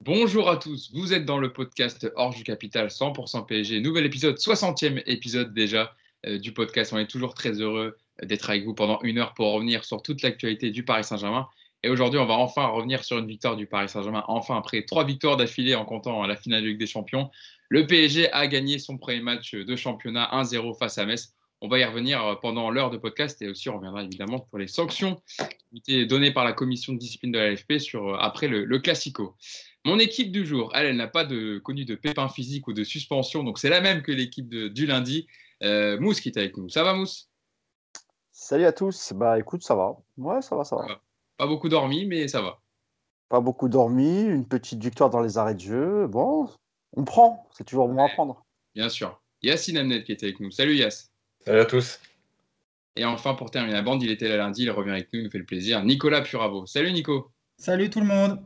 Bonjour à tous, vous êtes dans le podcast Orge du Capital 100% PSG, nouvel épisode, 60e épisode déjà euh, du podcast. On est toujours très heureux d'être avec vous pendant une heure pour revenir sur toute l'actualité du Paris Saint-Germain. Et aujourd'hui, on va enfin revenir sur une victoire du Paris Saint-Germain, enfin après trois victoires d'affilée en comptant la finale de Ligue des Champions. Le PSG a gagné son premier match de championnat 1-0 face à Metz. On va y revenir pendant l'heure de podcast et aussi on reviendra évidemment pour les sanctions qui étaient données par la commission de discipline de la LFP sur, après le, le Classico. Mon équipe du jour, elle, elle n'a pas de, connu de pépins physiques ou de suspension, donc c'est la même que l'équipe du lundi. Euh, Mousse qui est avec nous. Ça va, Mousse? Salut à tous. Bah écoute, ça va. Ouais, ça va, ça va. Pas beaucoup dormi, mais ça va. Pas beaucoup dormi, une petite victoire dans les arrêts de jeu. Bon, on prend. C'est toujours bon à prendre. Bien sûr. Yacine Amnet qui est avec nous. Salut Yass. Salut à tous. Et enfin, pour terminer la bande, il était là lundi, il revient avec nous, il nous fait le plaisir. Nicolas Puravo. Salut Nico. Salut tout le monde.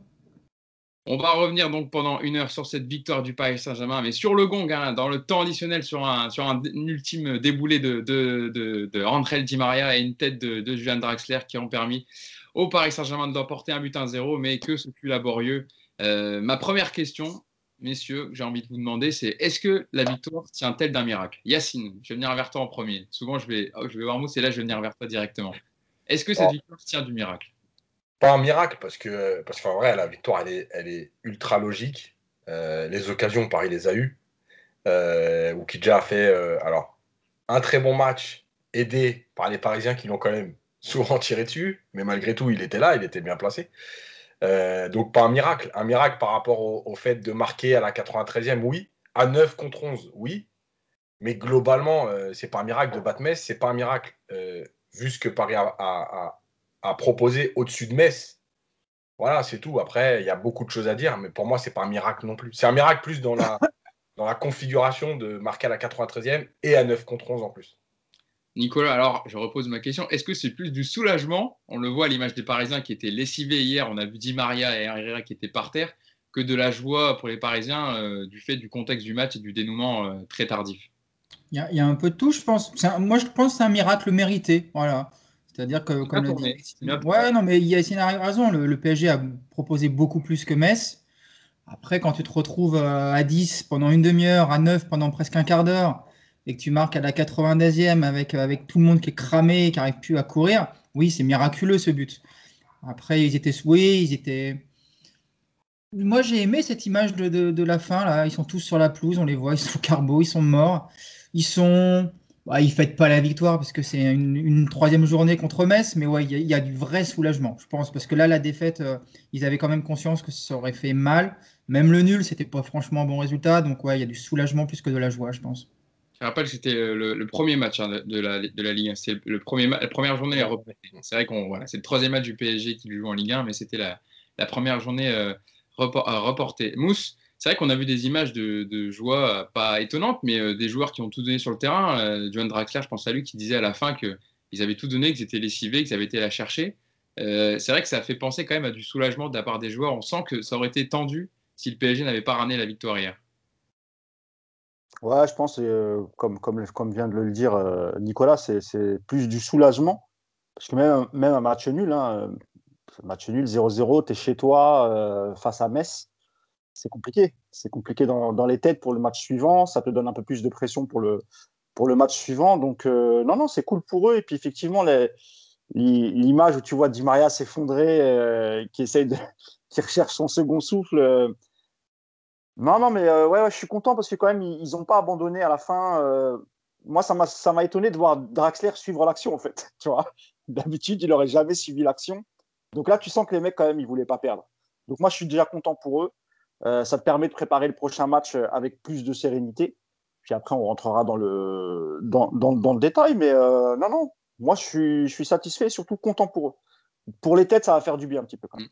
On va revenir donc pendant une heure sur cette victoire du Paris Saint-Germain, mais sur le gong, hein, dans le temps additionnel, sur un, sur un, ultime déboulé de, de, de, de Di Maria et une tête de, de Julian Draxler qui ont permis au Paris Saint-Germain de d'emporter un but 1-0, mais que ce fut laborieux. Euh, ma première question, messieurs, j'ai envie de vous demander, c'est est-ce que la victoire tient-elle d'un miracle? Yacine, je vais venir vers toi en premier. Souvent, je vais, oh, je vais voir Mousse et là, je vais venir vers toi directement. Est-ce que cette oh. victoire tient du miracle? Pas un miracle parce que, parce qu'en vrai, la victoire, elle est, ultra logique. Euh, les occasions, Paris les a eues. Euh, ou qui déjà a fait euh, alors, un très bon match, aidé par les Parisiens qui l'ont quand même souvent tiré dessus. Mais malgré tout, il était là, il était bien placé. Euh, donc, pas un miracle. Un miracle par rapport au, fait de marquer à la 93e, oui. À 9 contre 11, oui. Mais globalement, c'est pas un miracle de battre c'est pas un miracle vu ce que Paris a, à proposer au-dessus de Metz. Voilà, c'est tout. Après, il y a beaucoup de choses à dire, mais pour moi, c'est pas un miracle non plus. C'est un miracle plus dans la, dans la configuration de marquer à la 93e et à 9 contre 11 en plus. Nicolas, alors je repose ma question. Est-ce que c'est plus du soulagement? On le voit à l'image des Parisiens qui étaient lessivés hier. On a vu Di Maria et Herrera qui étaient par terre. Que de la joie pour les Parisiens euh, du fait du contexte du match et du dénouement euh, très tardif Il y, y, a un peu de tout, je pense. Un, moi, je pense que c'est un miracle mérité. Voilà. C'est-à-dire que, comme le dit, ouais, non, mais Yacine a raison. Le, le, PSG a proposé beaucoup plus que Metz. Après, quand tu te retrouves euh, à 10 pendant une demi-heure, à 9 pendant presque un quart d'heure, et que tu marques à la 90e avec, avec tout le monde qui est cramé, qui n'arrive plus à courir, oui, c'est miraculeux ce but. Après, ils étaient souhaités, ils étaient. Moi, j'ai aimé cette image de, de, de, la fin. Là. Ils sont tous sur la pelouse, on les voit, ils sont carbo, ils sont morts. Ils sont bah, ils ne fêtent pas la victoire parce que c'est une, troisième journée contre Metz, mais ouais, il y, a du vrai soulagement, je pense, parce que là, la défaite, euh, ils avaient quand même conscience que ça aurait fait mal. Même le nul, c'était pas franchement un bon résultat, donc ouais, il y a du soulagement plus que de la joie, je pense. Je rappelle que c'était le, le, premier match hein, de, la, de la Ligue 1. C'est le premier la première journée à C'est vrai qu'on voilà, c'est le troisième match du PSG qui joue en Ligue 1, mais c'était la, la, première journée euh, report, euh, reportée. Mousse, c'est vrai qu'on a vu des images de, de, joie euh, pas étonnantes, mais euh, des joueurs qui ont tout donné sur le terrain. Euh, John je pense à lui, qui disait à la fin qu'ils avaient tout donné, qu'ils étaient lessivés, qu'ils avaient été la chercher. Euh, c'est vrai que ça fait penser quand même à du soulagement de la part des joueurs. On sent que ça aurait été tendu si le PSG n'avait pas ramené la victoire hier. Ouais, je pense, comme, vient de le dire Nicolas, c'est plus du soulagement. Parce que même, même un match nul, hein, match nul 0-0, tu es chez toi face à Metz c'est compliqué. C'est compliqué dans, les têtes pour le match suivant. Ça te donne un peu plus de pression pour le, pour le match suivant. Donc, euh, non, non, c'est cool pour eux. Et puis, effectivement, l'image où tu vois Di Maria s'effondrer, euh, qui essaye de, qui recherche son second souffle. Euh... Non, non, mais ouais, je suis content parce que quand même, ils n'ont pas abandonné à la fin. Moi, ça m'a étonné de voir Draxler suivre l'action, en fait. Tu vois, d'habitude, il n'aurait jamais suivi l'action. Donc là, tu sens que les mecs, quand même, ils voulaient pas perdre. Donc moi, je suis déjà content pour eux. Euh, ça te permet de préparer le prochain match euh, avec plus de sérénité. Puis après, on rentrera dans le, dans, dans, dans le détail. Mais euh, non, non, moi, je suis, je suis satisfait et surtout content pour eux. Pour les têtes, ça va faire du bien un petit peu quand même.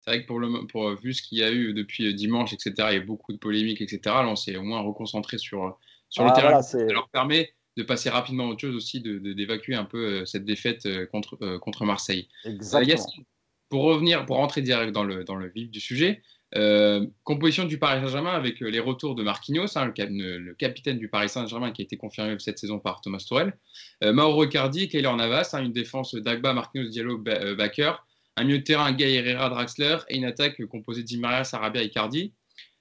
C'est vrai que pour, le, pour vu ce qu'il y a eu depuis dimanche, etc., il y a beaucoup de polémiques, etc., là, on s'est au moins reconcentré sur, sur le ah, terrain. Voilà, ça leur permet de passer rapidement à autre chose aussi, d'évacuer de, de, un peu cette défaite contre, contre Marseille. Exactement. Pour revenir, pour rentrer direct dans le, dans le vif du sujet, euh, composition du Paris Saint-Germain avec euh, les retours de Marquinhos, hein, le, capitaine du Paris Saint-Germain qui a été confirmé cette saison par Thomas Tuchel. Euh, Mauro Icardi, Keylor Navas, hein, une défense d'Agba, Marquinhos, Diallo, Baker. un milieu de terrain, Gay Herrera, Draxler, et une attaque composée Di Maria, Sarabia et Cardi.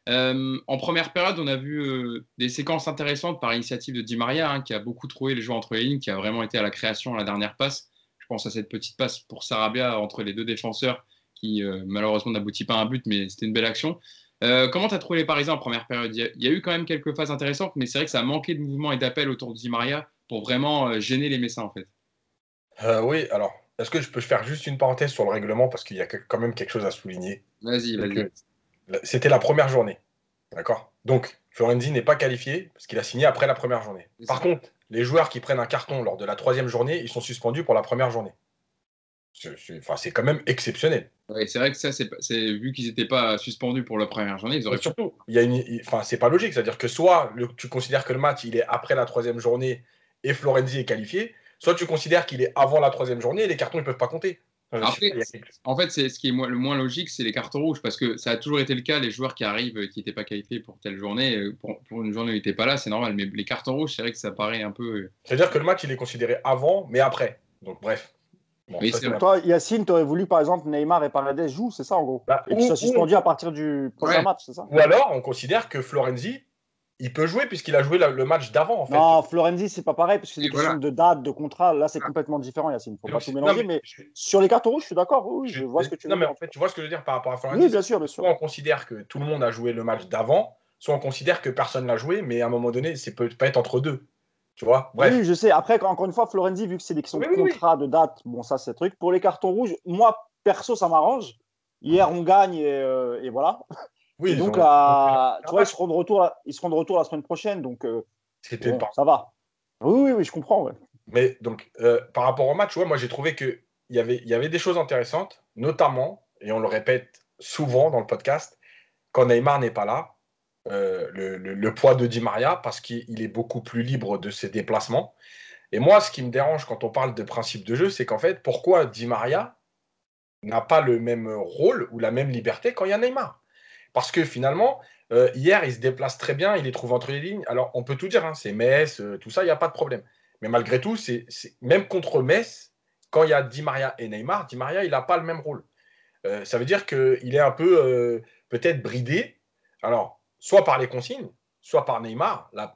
En première période, on a vu des séquences intéressantes par initiative de Di Maria, hein, qui a beaucoup trouvé les joueurs entre les lignes, qui a vraiment été à la création à la dernière passe. Je pense à cette petite passe pour Sarabia entre les deux défenseurs, qui euh, malheureusement n'aboutit pas à un but, mais c'était une belle action. comment tu as trouvé les Parisiens en première période? Il y, a, eu quand même quelques phases intéressantes, mais c'est vrai que ça a manqué de mouvement et d'appel autour de Di Maria pour vraiment gêner les Messins en fait. oui, alors, est-ce que je peux faire juste une parenthèse sur le règlement? Parce qu'il y a quand même quelque chose à souligner Vas-y, vas-y. C'était la première journée. D'accord? Donc, Florenzi n'est pas qualifié parce qu'il a signé après la première journée. Par contre, les joueurs qui prennent un carton lors de la troisième journée, ils sont suspendus pour la première journée. C'est quand même exceptionnel. c'est vrai que ça, c'est vu qu'ils n'étaient pas suspendus pour la première journée, ils auraient. surtout, il y a une, enfin, c'est pas logique. C'est-à-dire que soit tu considères que le match il est après la troisième journée et Florenzi est qualifié, soit tu considères qu'il est avant la troisième journée et les cartons ne peuvent pas compter en fait, c'est ce qui est le moins logique, c'est les cartons rouges, parce que ça a toujours été le cas, les joueurs qui arrivent, qui n'étaient pas qualifiés pour telle journée, euh, pour, une journée où ils n'étaient pas là, c'est normal, mais les cartons rouges, c'est vrai que ça paraît un peu... Euh, C'est-à-dire que le match, il est considéré avant, mais après. Donc bref. Toi, Yacine, tu aurais voulu, par exemple, Neymar et Paredes jouent, c'est ça en gros bah, Et qu'ils soient suspendus à partir du prochain match, c'est ça Ou alors, on considère que Florenzi, il peut jouer puisqu'il a joué le match d'avant. En fait. Non, Florenzi, c'est pas pareil, parce que c'est des questions de date, de contrat. Là, c'est ah. complètement différent, Yacine. Il ne faut pas tout mélanger. mais, sur les cartons rouges, je suis d'accord. Oui, je, vois ce que tu veux dire. Non, mais en fait, tu vois ce que je veux dire par rapport à Florenzi. Oui, bien sûr, bien sûr. Soit on considère que tout le monde a joué le match d'avant, soit on considère que personne l'a joué, mais à un moment donné, ça peut pas être entre deux. Tu vois Bref. Oui, je sais. Après, encore une fois, Florenzi, vu que c'est des questions de contrat, de date, bon, ça, c'est truc. Pour les cartons rouges, moi, perso, ça m'arrange. Hier, on gagne et, euh, et voilà. Oui, donc, tu vois, ils seront, de retour, ils seront de retour la semaine prochaine, donc euh, ça va. Oui, oui, je comprends. Mais donc, euh, par rapport au match, moi j'ai trouvé qu'il y avait, y avait des choses intéressantes, notamment, et on le répète souvent dans le podcast, quand Neymar n'est pas là, euh, le, poids de Di Maria, parce qu'il est beaucoup plus libre de ses déplacements. Et moi, ce qui me dérange quand on parle de principe de jeu, c'est qu'en fait, pourquoi Di Maria n'a pas le même rôle ou la même liberté quand il y a Neymar? Parce que finalement, euh, hier, il se déplace très bien, il les trouve entre les lignes. Alors, on peut tout dire, hein, c'est Metz, euh, tout ça, il n'y a pas de problème. Mais malgré tout, c'est même contre Metz, quand il y a Di Maria et Neymar, Di Maria, il n'a pas le même rôle. Ça veut dire qu'il est un peu peut-être bridé. Alors, soit par les consignes, soit par Neymar, la,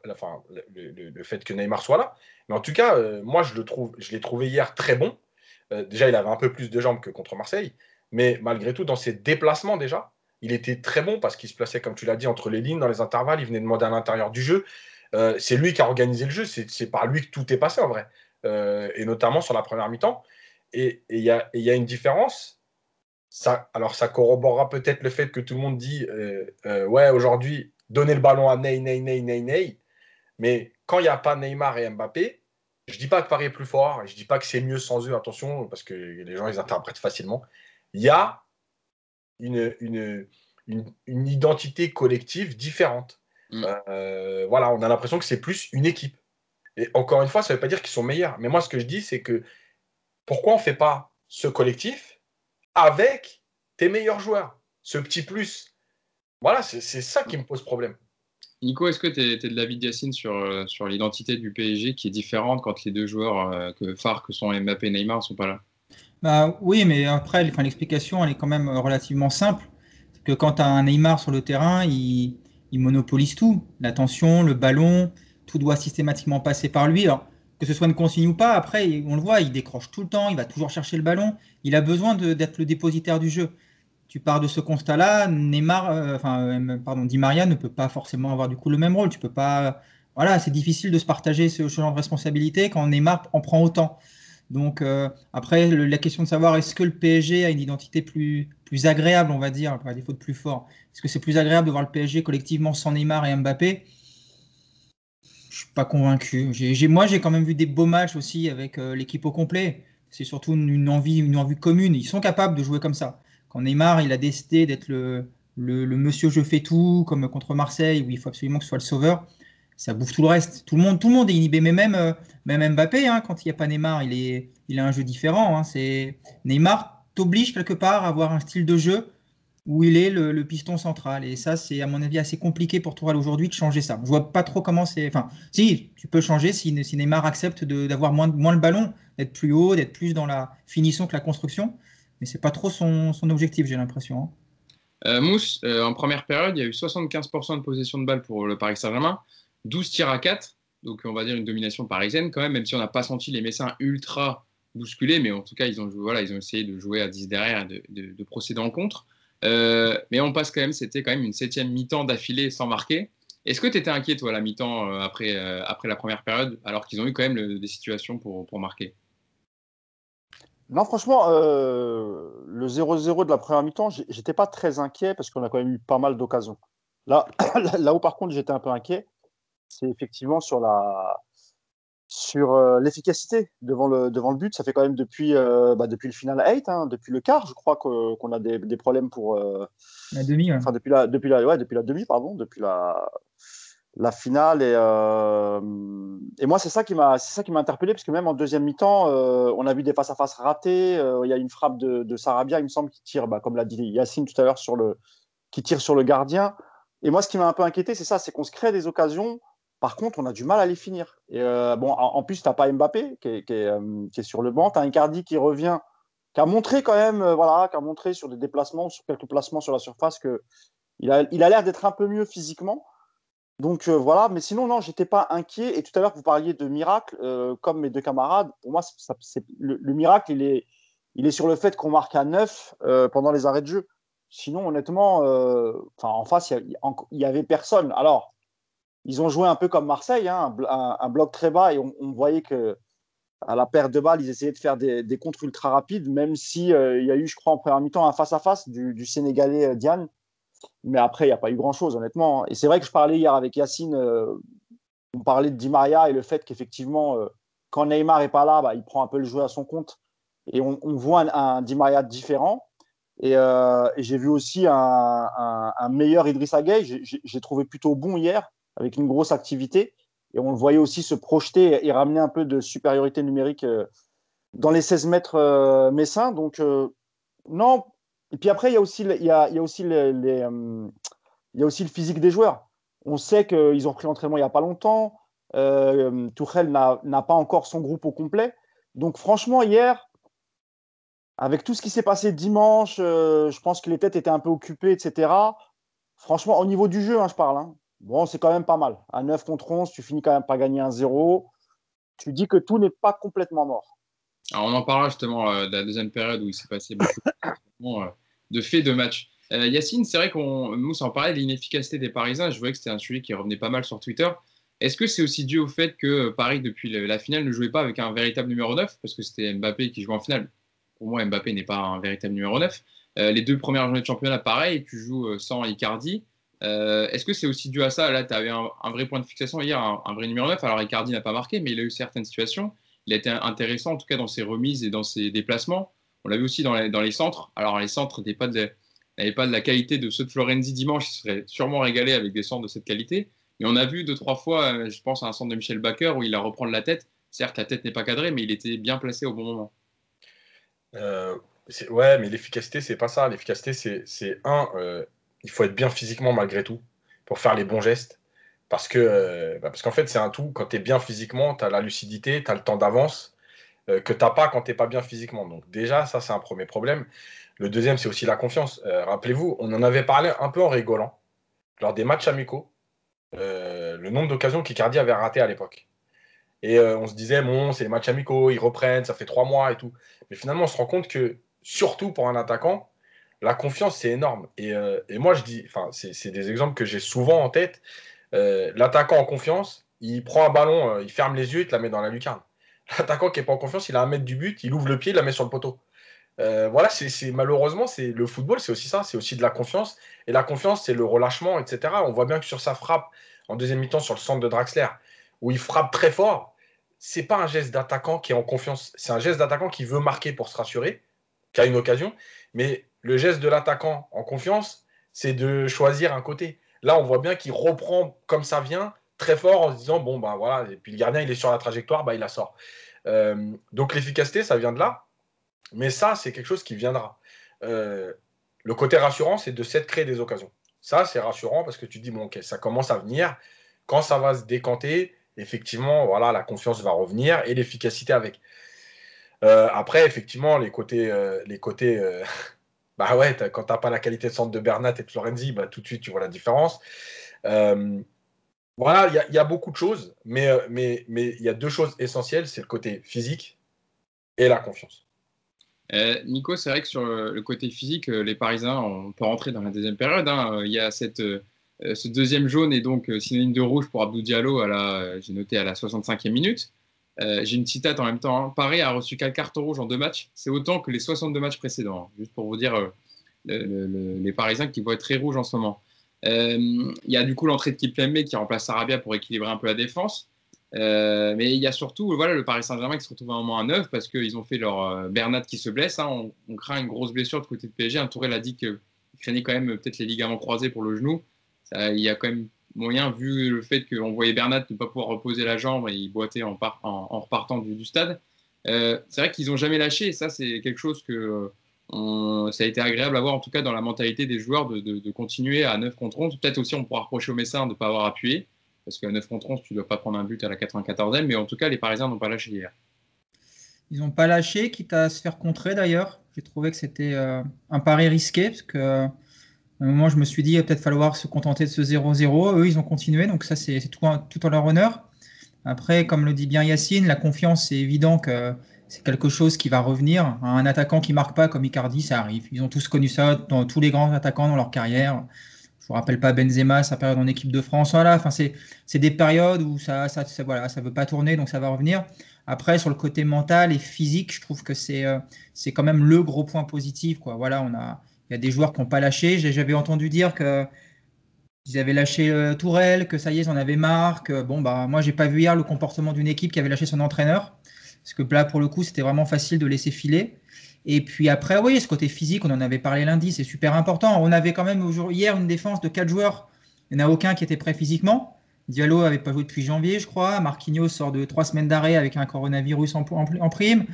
le, fait que Neymar soit là. Mais en tout cas, moi, je le trouve, l'ai trouvé hier très bon. déjà, il avait un peu plus de jambes que contre Marseille. Mais malgré tout, dans ses déplacements déjà, il était très bon parce qu'il se plaçait, comme tu l'as dit, entre les lignes, dans les intervalles. Il venait demander à l'intérieur du jeu. Euh, c'est lui qui a organisé le jeu. C'est par lui que tout est passé en vrai. Euh, et notamment sur la première mi-temps. Et il y a, une différence. Ça, alors, ça corroborera peut-être le fait que tout le monde dit euh, Ouais, aujourd'hui, donnez le ballon à Ney, Ney, Ney, Ney, Ney. Mais quand il n'y a pas Neymar et Mbappé, je ne dis pas que Paris est plus fort, je ne dis pas que c'est mieux sans eux, attention, parce que les gens ils interprètent facilement. Il y a une, une, une, identité collective différente. Mm. Euh, voilà, on a l'impression que c'est plus une équipe. Et encore une fois, ça ne veut pas dire qu'ils sont meilleurs. Mais moi, ce que je dis, c'est que pourquoi on ne fait pas ce collectif avec tes meilleurs joueurs Ce petit plus. Voilà, c'est ça qui me pose problème. Nico, est-ce que tu es, de l'avis de Yacine sur, euh, sur l'identité du PSG qui est différente quand les deux joueurs euh, que phares que sont Mbappé et Neymar ne sont pas là? Bah, oui, mais après, l'explication, elle est quand même relativement simple. Que quand tu as un Neymar sur le terrain, il, monopolise tout. L'attention, le ballon, tout doit systématiquement passer par lui. Alors, que ce soit une consigne ou pas, après, on le voit, il décroche tout le temps, il va toujours chercher le ballon. Il a besoin d'être le dépositaire du jeu. Tu pars de ce constat-là, Neymar, euh, enfin, euh, pardon, Di Maria ne peut pas forcément avoir du coup le même rôle. Tu peux pas, voilà, c'est difficile de se partager ce genre de responsabilité quand Neymar en prend autant. Donc euh, après, la question de savoir est-ce que le PSG a une identité plus, agréable, on va dire, par défaut de plus fort. Est-ce que c'est plus agréable de voir le PSG collectivement sans Neymar et Mbappé? Je suis pas convaincu. moi, j'ai quand même vu des beaux matchs aussi avec euh, l'équipe au complet. C'est surtout une, envie, une envie commune. Ils sont capables de jouer comme ça. Quand Neymar, il a décidé d'être le, le, monsieur je fais tout, comme contre Marseille, où il faut absolument que ce soit le sauveur ça bouffe tout le reste. Tout le monde, tout le monde est inhibé, mais même, euh, même Mbappé, hein, quand il n'y a pas Neymar, il, est, il a un jeu différent. Hein. c'est Neymar t'oblige quelque part à avoir un style de jeu où il est le, piston central. Et ça, c'est à mon avis assez compliqué pour toi aujourd'hui de changer ça. Je vois pas trop comment c'est. Enfin, si, tu peux changer si, Neymar accepte d'avoir moins, moins le ballon, d'être plus haut, d'être plus dans la finition que la construction. mais c'est pas trop son, objectif, j'ai l'impression. Hein. Mousse, en première période, il y a eu 75% de possession de balle pour le Paris Saint-Germain, 12 tirs à 4, donc on va dire une domination parisienne quand même, même si on n'a pas senti les Messins ultra bousculés, mais en tout cas, ils ont, voilà, ils ont essayé de jouer à 10 derrière et de, procéder en contre. Euh, mais on passe quand même, c'était quand même une septième mi-temps d'affilée sans marquer. Est-ce que tu étais inquiet, toi, à la mi-temps euh, après, euh, après la première période, alors qu'ils ont eu quand même des situations pour, pour marquer? Non, franchement, le 0-0 de la première mi-temps, j'étais pas très inquiet parce qu'on a quand même eu pas mal d'occasions. Là, là où, par contre, j'étais un peu inquiet, c'est effectivement sur la, sur euh, l'efficacité devant le, devant le but. Ça fait quand même depuis, euh, bah, depuis le final 8, hein, depuis le quart, je crois qu'on a des, des, problèmes pour. Euh, la demi, Enfin, depuis la, depuis, la, ouais, depuis la demi, pardon, depuis la, la finale. Et, et moi, c'est ça qui m'a interpellé, parce que même en deuxième mi-temps, on a vu des face-à-face ratés. Il y a une frappe de, de, Sarabia, il me semble, qui tire, bah, comme l'a dit Yacine tout à l'heure, sur le, qui tire sur le gardien. Et moi, ce qui m'a un peu inquiété, c'est ça, c'est qu'on se crée des occasions par contre, on a du mal à les finir. Et euh, bon, en, plus, tu n'as pas Mbappé qui est, euh, qui, est, sur le banc. Tu as Icardi qui revient, qui a montré quand même, euh, voilà, qui a montré sur des déplacements, sur quelques placements sur la surface, qu'il a il a l'air d'être un peu mieux physiquement. Donc voilà, mais sinon, non, j'étais pas inquiet. Et tout à l'heure, vous parliez de miracle, comme mes deux camarades. Pour moi, le, miracle, il est, il est sur le fait qu'on marque à 9 pendant les arrêts de jeu. Sinon, honnêtement, en face, il n'y avait personne. Alors, ils ont joué un peu comme Marseille, hein, un, bloc très bas, et on, voyait que à la perte de balles, ils essayaient de faire des, des contres ultra rapides, même s'il euh, il y a eu, je crois, en première mi-temps, un face-à-face du, Sénégalais euh, Diane. Mais après, il n'y a pas eu grand-chose, honnêtement. Et c'est vrai que je parlais hier avec Yacine, euh, on parlait de Di Maria et le fait qu'effectivement, quand Neymar n'est pas là, bah, il prend un peu le jeu à son compte. Et on, voit un, Di Maria différent. Et, j'ai vu aussi un, un meilleur Idrissa Gueye. J'ai trouvé plutôt bon hier avec une grosse activité. Et on le voyait aussi se projeter et ramener un peu de supériorité numérique euh, dans les 16 mètres euh, messins. Donc, euh, non. Et puis après, il y a aussi, le physique des joueurs. On sait qu'ils ont pris l'entraînement il n'y a pas longtemps. Euh, Tourelle n'a pas encore son groupe au complet. Donc, franchement, hier, avec tout ce qui s'est passé dimanche, je pense que les têtes étaient un peu occupées, etc. Franchement, au niveau du jeu, hein, je parle. Hein, Bon, c'est quand même pas mal. À 9 contre 11, tu finis quand même par gagner un 0. Tu dis que tout n'est pas complètement mort. Alors, on en parlera justement euh, de la deuxième période où il s'est passé beaucoup euh, de faits de match. Euh, Yacine, c'est vrai qu'on nous en parlait de l'inefficacité des Parisiens. Je voyais que c'était un sujet qui revenait pas mal sur Twitter. Est-ce que c'est aussi dû au fait que Paris, depuis la finale, ne jouait pas avec un véritable numéro 9 Parce que c'était Mbappé qui jouait en finale. Pour moi, Mbappé n'est pas un véritable numéro 9. les deux premières journées de championnat, pareil, tu joues sans Icardi. Euh, est-ce que c'est aussi dû à ça? Là, tu avais un, vrai point de fixation hier, un, vrai numéro 9. Alors, Icardi n'a pas marqué, mais il a eu certaines situations. Il a été intéressant, en tout cas, dans ses remises et dans ses déplacements. On l'a vu aussi dans les, centres. Alors, les centres n'avaient pas, de, la qualité de ceux de Florenzi dimanche. Il serait sûrement régalé avec des centres de cette qualité. Mais on a vu deux, trois fois, euh, je pense à un centre de Michel Baker où il a reprendre la tête. Certes, la tête n'est pas cadrée, mais il était bien placé au bon moment. Euh, ouais, mais l'efficacité, c'est pas ça. L'efficacité, c'est un, il faut être bien physiquement malgré tout pour faire les bons gestes. Parce que euh, bah, qu'en fait, c'est un tout. Quand tu es bien physiquement, tu as la lucidité, tu as le temps d'avance euh, que tu n'as pas quand tu n'es pas bien physiquement. Donc, déjà, ça, c'est un premier problème. Le deuxième, c'est aussi la confiance. Euh, rappelez-vous, on en avait parlé un peu en rigolant lors des matchs amicaux, le nombre d'occasions qu'Icardi avait raté à l'époque. Et on se disait, bon, c'est les matchs amicaux, ils reprennent, ça fait trois mois et tout. Mais finalement, on se rend compte que, surtout pour un attaquant, la confiance, c'est énorme. Euh, et, moi, je dis, c'est des exemples que j'ai souvent en tête. Euh, l'attaquant en confiance, il prend un ballon, euh, il ferme les yeux, il te la met dans la lucarne. L'attaquant qui n'est pas en confiance, il a un mètre du but, il ouvre le pied, il la met sur le poteau. voilà, c'est malheureusement, le football, c'est aussi ça, c'est aussi de la confiance. Et la confiance, c'est le relâchement, etc. On voit bien que sur sa frappe en deuxième mi-temps sur le centre de Draxler, où il frappe très fort, c'est pas un geste d'attaquant qui est en confiance, c'est un geste d'attaquant qui veut marquer pour se rassurer, qui a une occasion, mais le geste de l'attaquant en confiance, c'est de choisir un côté. Là, on voit bien qu'il reprend comme ça vient, très fort, en se disant bon, ben voilà, et puis le gardien, il est sur la trajectoire, bah, il la sort. Euh, donc l'efficacité, ça vient de là. Mais ça, c'est quelque chose qui viendra. Euh, le côté rassurant, c'est de s'être créer des occasions. Ça, c'est rassurant parce que tu dis, bon, ok, ça commence à venir. Quand ça va se décanter, effectivement, voilà, la confiance va revenir et l'efficacité avec. après, effectivement, les côtés, les côtés bah ouais, quand tu n'as pas la qualité de centre de Bernat et de Florenzi, bah, tout de suite, tu vois la différence. voilà, il y, a beaucoup de choses, mais il mais, mais, y a deux choses essentielles, c'est le côté physique et la confiance. Euh, Nico, c'est vrai que sur le côté physique, euh, les Parisiens, on peut rentrer dans la deuxième période. Hein. Il y a cette, euh, ce deuxième jaune et donc synonyme de rouge pour Abdou Diallo, j'ai noté à la 65e minute. J'ai une citate en même temps. Hein. Paris a reçu quatre carton rouge en deux matchs. C'est autant que les 62 matchs précédents. Hein. Juste pour vous dire les Parisiens qui vont être très rouges en ce moment. Il y a du coup l'entrée de Kipembe qui remplace Sarabia pour équilibrer un peu la défense. Euh, mais il y a surtout voilà, le Paris Saint-Germain qui se retrouve à un moment à 9 parce qu'ils ont fait leur euh, Bernat qui se blesse. Hein. on, craint une grosse blessure de côté de PSG. Un Tourelle a dit qu'il craignait quand même peut-être les ligaments croisés pour le genou. il y a quand même moyen, vu le fait qu'on voyait Bernat ne pas pouvoir reposer la jambe et il boitait en, repartant du, stade. Euh, c'est vrai qu'ils n'ont jamais lâché et ça, c'est quelque chose que ça a été agréable à voir en tout cas dans la mentalité des joueurs de, de continuer à 9 contre 11. Peut-être aussi on pourra reprocher au Messin de ne pas avoir appuyé parce qu'à 9 contre 11, tu ne dois pas prendre un but à la 94e, mais en tout cas, les Parisiens n'ont pas lâché hier. Ils n'ont pas lâché, quitte à se faire contrer d'ailleurs. J'ai trouvé que c'était euh, un pari risqué, parce que à un moment, je me suis dit, il va peut-être falloir se contenter de ce 0-0. Eux, ils ont continué, donc ça, c'est tout, en leur honneur. Après, comme le dit bien Yacine, la confiance, c'est évident que c'est quelque chose qui va revenir. Un attaquant qui marque pas comme Icardi, ça arrive. Ils ont tous connu ça dans tous les grands attaquants dans leur carrière. Je vous rappelle pas Benzema, sa période en équipe de France. Voilà, enfin, c'est des périodes où ça, ça, voilà, ça veut pas tourner, donc ça va revenir. Après, sur le côté mental et physique, je trouve que c'est euh, quand même le gros point positif. Quoi. Voilà, on a, y a des joueurs qui n'ont pas lâché. J'avais entendu dire que ils avaient lâché euh, Tourelle, que ça y est, ils en avaient marre. Que, bon, bah, moi, j'ai pas vu hier le comportement d'une équipe qui avait lâché son entraîneur. Parce que là, pour le coup, c'était vraiment facile de laisser filer. Et puis après, oui, ce côté physique, on en avait parlé lundi, c'est super important. On avait quand même hier une défense de quatre joueurs. Il n'y en a aucun qui était prêt physiquement. Diallo n'avait pas joué depuis janvier, je crois. Marquinhos sort de trois semaines d'arrêt avec un coronavirus en, prime.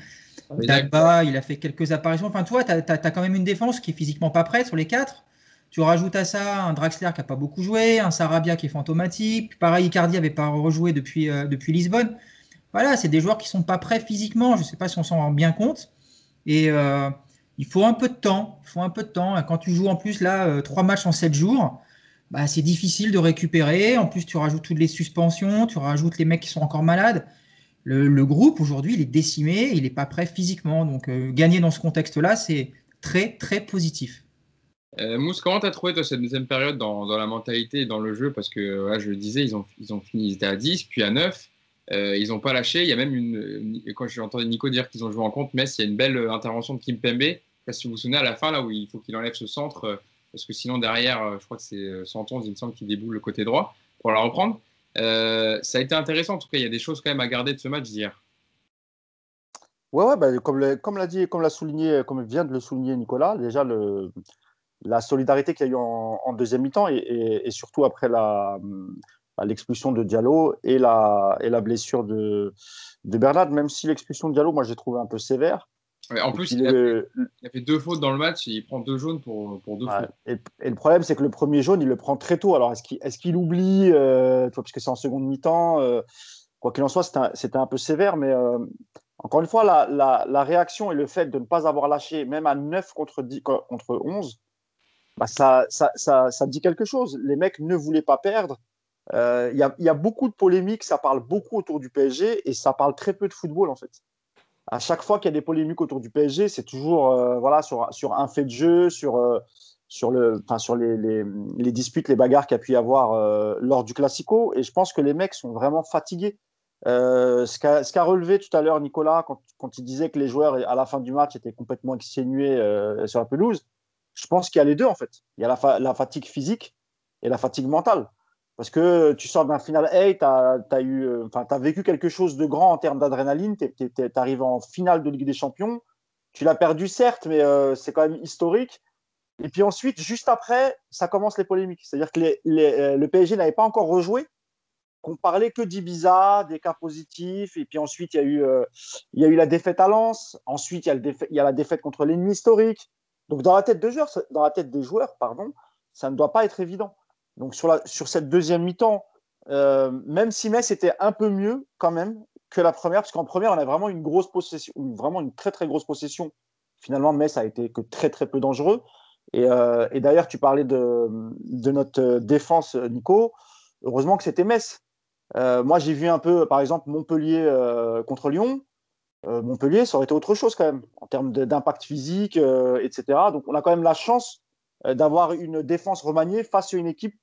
Dagba, il a fait quelques apparitions. Enfin, toi, tu as, quand même une défense qui est physiquement pas prête sur les quatre. Tu rajoutes à ça un Draxler qui n'a pas beaucoup joué, un Sarabia qui est fantomatique. Pareil, Icardi n'avait pas rejoué depuis, euh, depuis Lisbonne. Voilà, c'est des joueurs qui sont pas prêts physiquement. Je ne sais pas si on s'en rend bien compte. Et euh, il faut un peu de temps. Il faut un peu de temps. Quand tu joues en plus là euh, trois matchs en sept jours, bah, c'est difficile de récupérer. En plus, tu rajoutes toutes les suspensions, tu rajoutes les mecs qui sont encore malades. Le, groupe aujourd'hui, il est décimé, il n'est pas prêt physiquement. Donc, euh, gagner dans ce contexte-là, c'est très très positif. Mousse, comment tu as trouvé toi, cette deuxième période dans, la mentalité et dans le jeu? Parce que, je le disais, ils ont, ils ont fini, ils étaient à 10, puis à 9. Euh, ils n'ont pas lâché. Il y a même une. Quand j'entendais Nico dire qu'ils ont joué en compte, Metz, il y a une belle euh, intervention de Kim Pembe. Je sais si vous vous souvenez à la fin, là où il faut qu'il enlève ce centre, euh, parce que sinon derrière, je crois que c'est 111, il me semble qu'il déboule le côté droit pour la reprendre. Ça a été intéressant. En tout cas, il y a des choses quand même à garder de ce match d'hier. Ouais, ouais bah, comme l'a dit, comme l'a souligné, comme vient de le souligner Nicolas, déjà la solidarité qu'il y a eu en, deuxième mi-temps et, surtout après la, l'expulsion de Diallo et la, et la blessure de, de Bernard, même si l'expulsion de Diallo, moi, j'ai trouvé un peu sévère. En plus, il, a fait, deux fautes dans le match, il prend deux jaunes pour, pour deux fautes. Et, le problème, c'est que le premier jaune, il le prend très tôt. Alors, est-ce qu'il est qu'il oublie, euh, puisque c'est en seconde mi-temps euh, Quoi qu'il en soit, c'était un, peu sévère, mais euh, encore une fois, la, la, la, réaction et le fait de ne pas avoir lâché, même à 9 contre, 10, contre 11, bah ça, ça, ça, ça dit quelque chose. Les mecs ne voulaient pas perdre. Euh, il y, a beaucoup de polémiques, ça parle beaucoup autour du PSG et ça parle très peu de football en fait. À chaque fois qu'il y a des polémiques autour du PSG, c'est toujours euh, voilà, sur, sur, un fait de jeu, sur, euh, sur, le, sur les, les, disputes, les bagarres qu'il y a pu y avoir lors du Classico. Et je pense que les mecs sont vraiment fatigués. ce qu'a relevé tout à l'heure Nicolas, quand, quand, il disait que les joueurs à la fin du match étaient complètement exténués sur la pelouse, je pense qu'il y a les deux en fait. Il y a la fatigue physique et la fatigue mentale. Parce que tu sors d'un final A, tu as, euh, as vécu quelque chose de grand en termes d'adrénaline. Tu es, arrivé en finale de Ligue des Champions. Tu l'as perdu, certes, mais euh, c'est quand même historique. Et puis ensuite, juste après, ça commence les polémiques. C'est-à-dire que euh, le PSG n'avait pas encore rejoué. On parlait que d'Ibiza, des cas positifs. Et puis ensuite, il y, a eu, il y a eu la défaite à Lens. Ensuite, il y a, la défaite contre l'ennemi historique. Donc, dans la tête, dans la tête des joueurs, pardon, ça ne doit pas être évident. Donc sur, la, sur cette deuxième mi-temps, euh, même si Metz était un peu mieux quand même, que la première, parce qu'en première, on a vraiment une grosse possession, vraiment une très très grosse possession. Finalement, Metz a été que très très peu dangereux. Et, euh, d'ailleurs, tu parlais de, de, notre défense, Nico. Heureusement que c'était Metz. Euh, moi, j'ai vu un peu, par exemple, Montpellier contre Lyon. Montpellier, ça aurait été autre chose quand même, en termes d'impact physique, etc. Donc, on a quand même la chance d'avoir une défense remaniée face à une équipe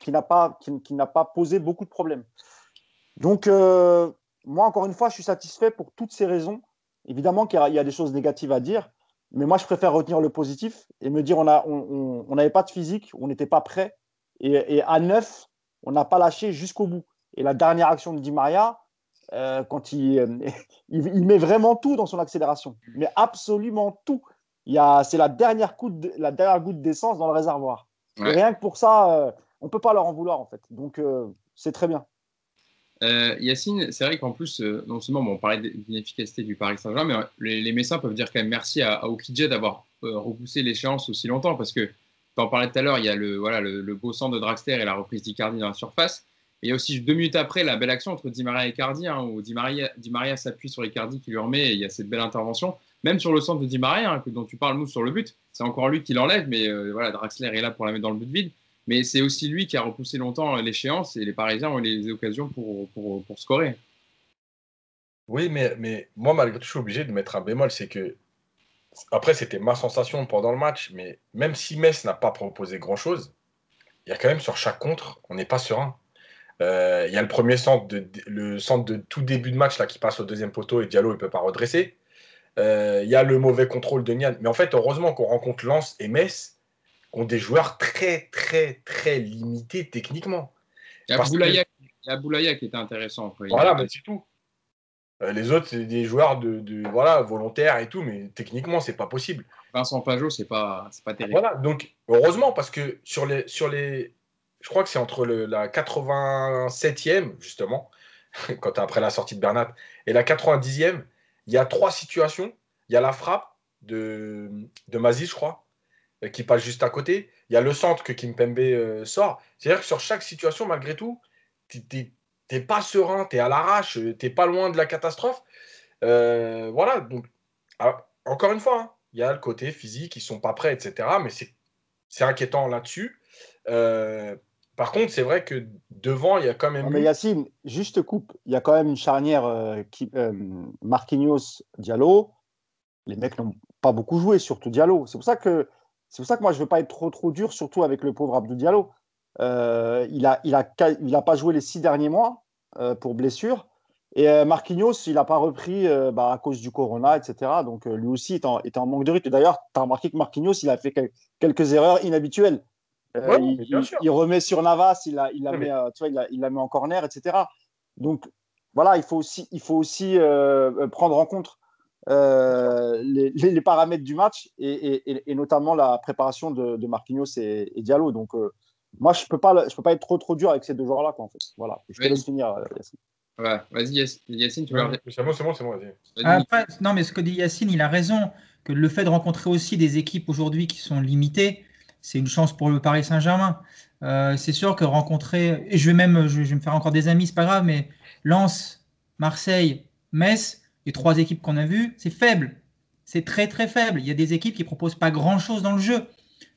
qui n'a pas, qui, qui pas posé beaucoup de problèmes. Donc, moi, encore une fois, je suis satisfait pour toutes ces raisons. Évidemment qu'il y, a des choses négatives à dire, mais moi, je préfère retenir le positif et me dire on n'avait on, on, pas de physique, on n'était pas prêt. Et, à neuf, on n'a pas lâché jusqu'au bout. Et la dernière action de Di Maria, euh, quand il, il, met vraiment tout dans son accélération, mais absolument tout. C'est la dernière, la dernière goutte d'essence dans le réservoir. rien que pour ça, euh, on peut pas leur en vouloir, en fait. Donc, euh, c'est très bien. Euh, Yacine, c'est vrai qu'en plus, euh, non seulement on parlait d'inefficacité du Paris Saint-Germain, mais euh, les, les, Messins peuvent dire quand même merci à, à d'avoir repoussé l'échéance aussi longtemps parce que tu en parlais tout à l'heure, il y a le, voilà, le, beau centre de Draxler et la reprise d'Icardi dans la surface. Et il y a aussi deux minutes après la belle action entre Di Maria et Icardi, hein, où Di Maria, Di Maria s'appuie sur Icardi qui lui remet et il y a cette belle intervention. Même sur le centre de Di Maria, hein, dont tu parles, nous, sur le but, c'est encore lui qui l'enlève, mais voilà, Draxler est là pour la mettre dans le but vide. Mais c'est aussi lui qui a repoussé longtemps l'échéance et les Parisiens ont les occasions pour, pour, pour scorer. Oui, mais, mais moi, malgré tout, je suis obligé de mettre un bémol. C'est que, après, c'était ma sensation pendant le match, mais même si Metz n'a pas proposé grand-chose, il y a quand même sur chaque contre, on n'est pas serein. Euh, il y a le premier centre de, le centre de tout début de match là, qui passe au deuxième poteau et Diallo ne peut pas redresser. Euh, il y a le mauvais contrôle de Nian. Mais en fait, heureusement qu'on rencontre Lens et Metz ont des joueurs très, très, très limités techniquement. Il y a, Boulaya, qui était intéressant. Voilà, mais c'est tout. Euh, les autres, c'est des joueurs de, voilà, volontaires et tout, mais techniquement, c'est pas possible. Vincent Pajot, c'est pas, pas terrible. Voilà, donc heureusement, parce que sur les, sur les je crois que c'est entre le, la 87e, justement, quand après la sortie de Bernat, et la 90e, il y a trois situations. Il y a la frappe de, de Mazi, je crois, qui passe juste à côté. Il y a le centre que Kimpembe euh, sort. C'est-à-dire que sur chaque situation, malgré tout, tu n'es pas serein, tu es à l'arrache, tu n'es pas loin de la catastrophe. Euh, voilà, donc, encore une fois, hein, il y a le côté physique, ils sont pas prêts, etc. Mais c'est inquiétant là-dessus. par contre, c'est vrai que devant, il y a quand même. mais Yacine, juste coupe, il y a quand même une charnière qui, Marquinhos, Diallo. Les mecs n'ont pas beaucoup joué, surtout Diallo. C'est pour ça que c'est pour ça que moi, je ne veux pas être trop, trop dur, surtout avec le pauvre Abdou Diallo. Euh, il n'a il a, il a pas joué les six derniers mois euh, pour blessure. Et euh, Marquinhos, il n'a pas repris bah, à cause du corona, etc. Donc lui aussi est en, est en, manque de rythme. D'ailleurs, tu as remarqué que Marquinhos, il a fait quelques erreurs inhabituelles. il, remet sur Navas, il la, il la met, tu vois, il, il, la met en corner, etc. Donc voilà, il faut aussi, il faut aussi prendre en compte euh, les, paramètres du match et, notamment la préparation de, Marquinhos et, Diallo. Donc, euh, moi, je ne peux, pas, je peux pas être trop, trop dur avec ces deux joueurs-là. En fait. Voilà. Je te laisse finir, euh, Yacine. Ouais, vas-y, Yacine, tu veux C'est bon, c'est bon, c'est bon, vas-y. non, mais ce que dit Yacine, il a raison. Que le fait de rencontrer aussi des équipes aujourd'hui qui sont limitées, c'est une chance pour le Paris Saint-Germain. c'est sûr que rencontrer, et je vais même, je, je vais me faire encore des amis, c'est pas grave, mais Lens, Marseille, Metz, les trois équipes qu'on a vues, c'est faible. C'est très très faible. Il y a des équipes qui proposent pas grand chose dans le jeu.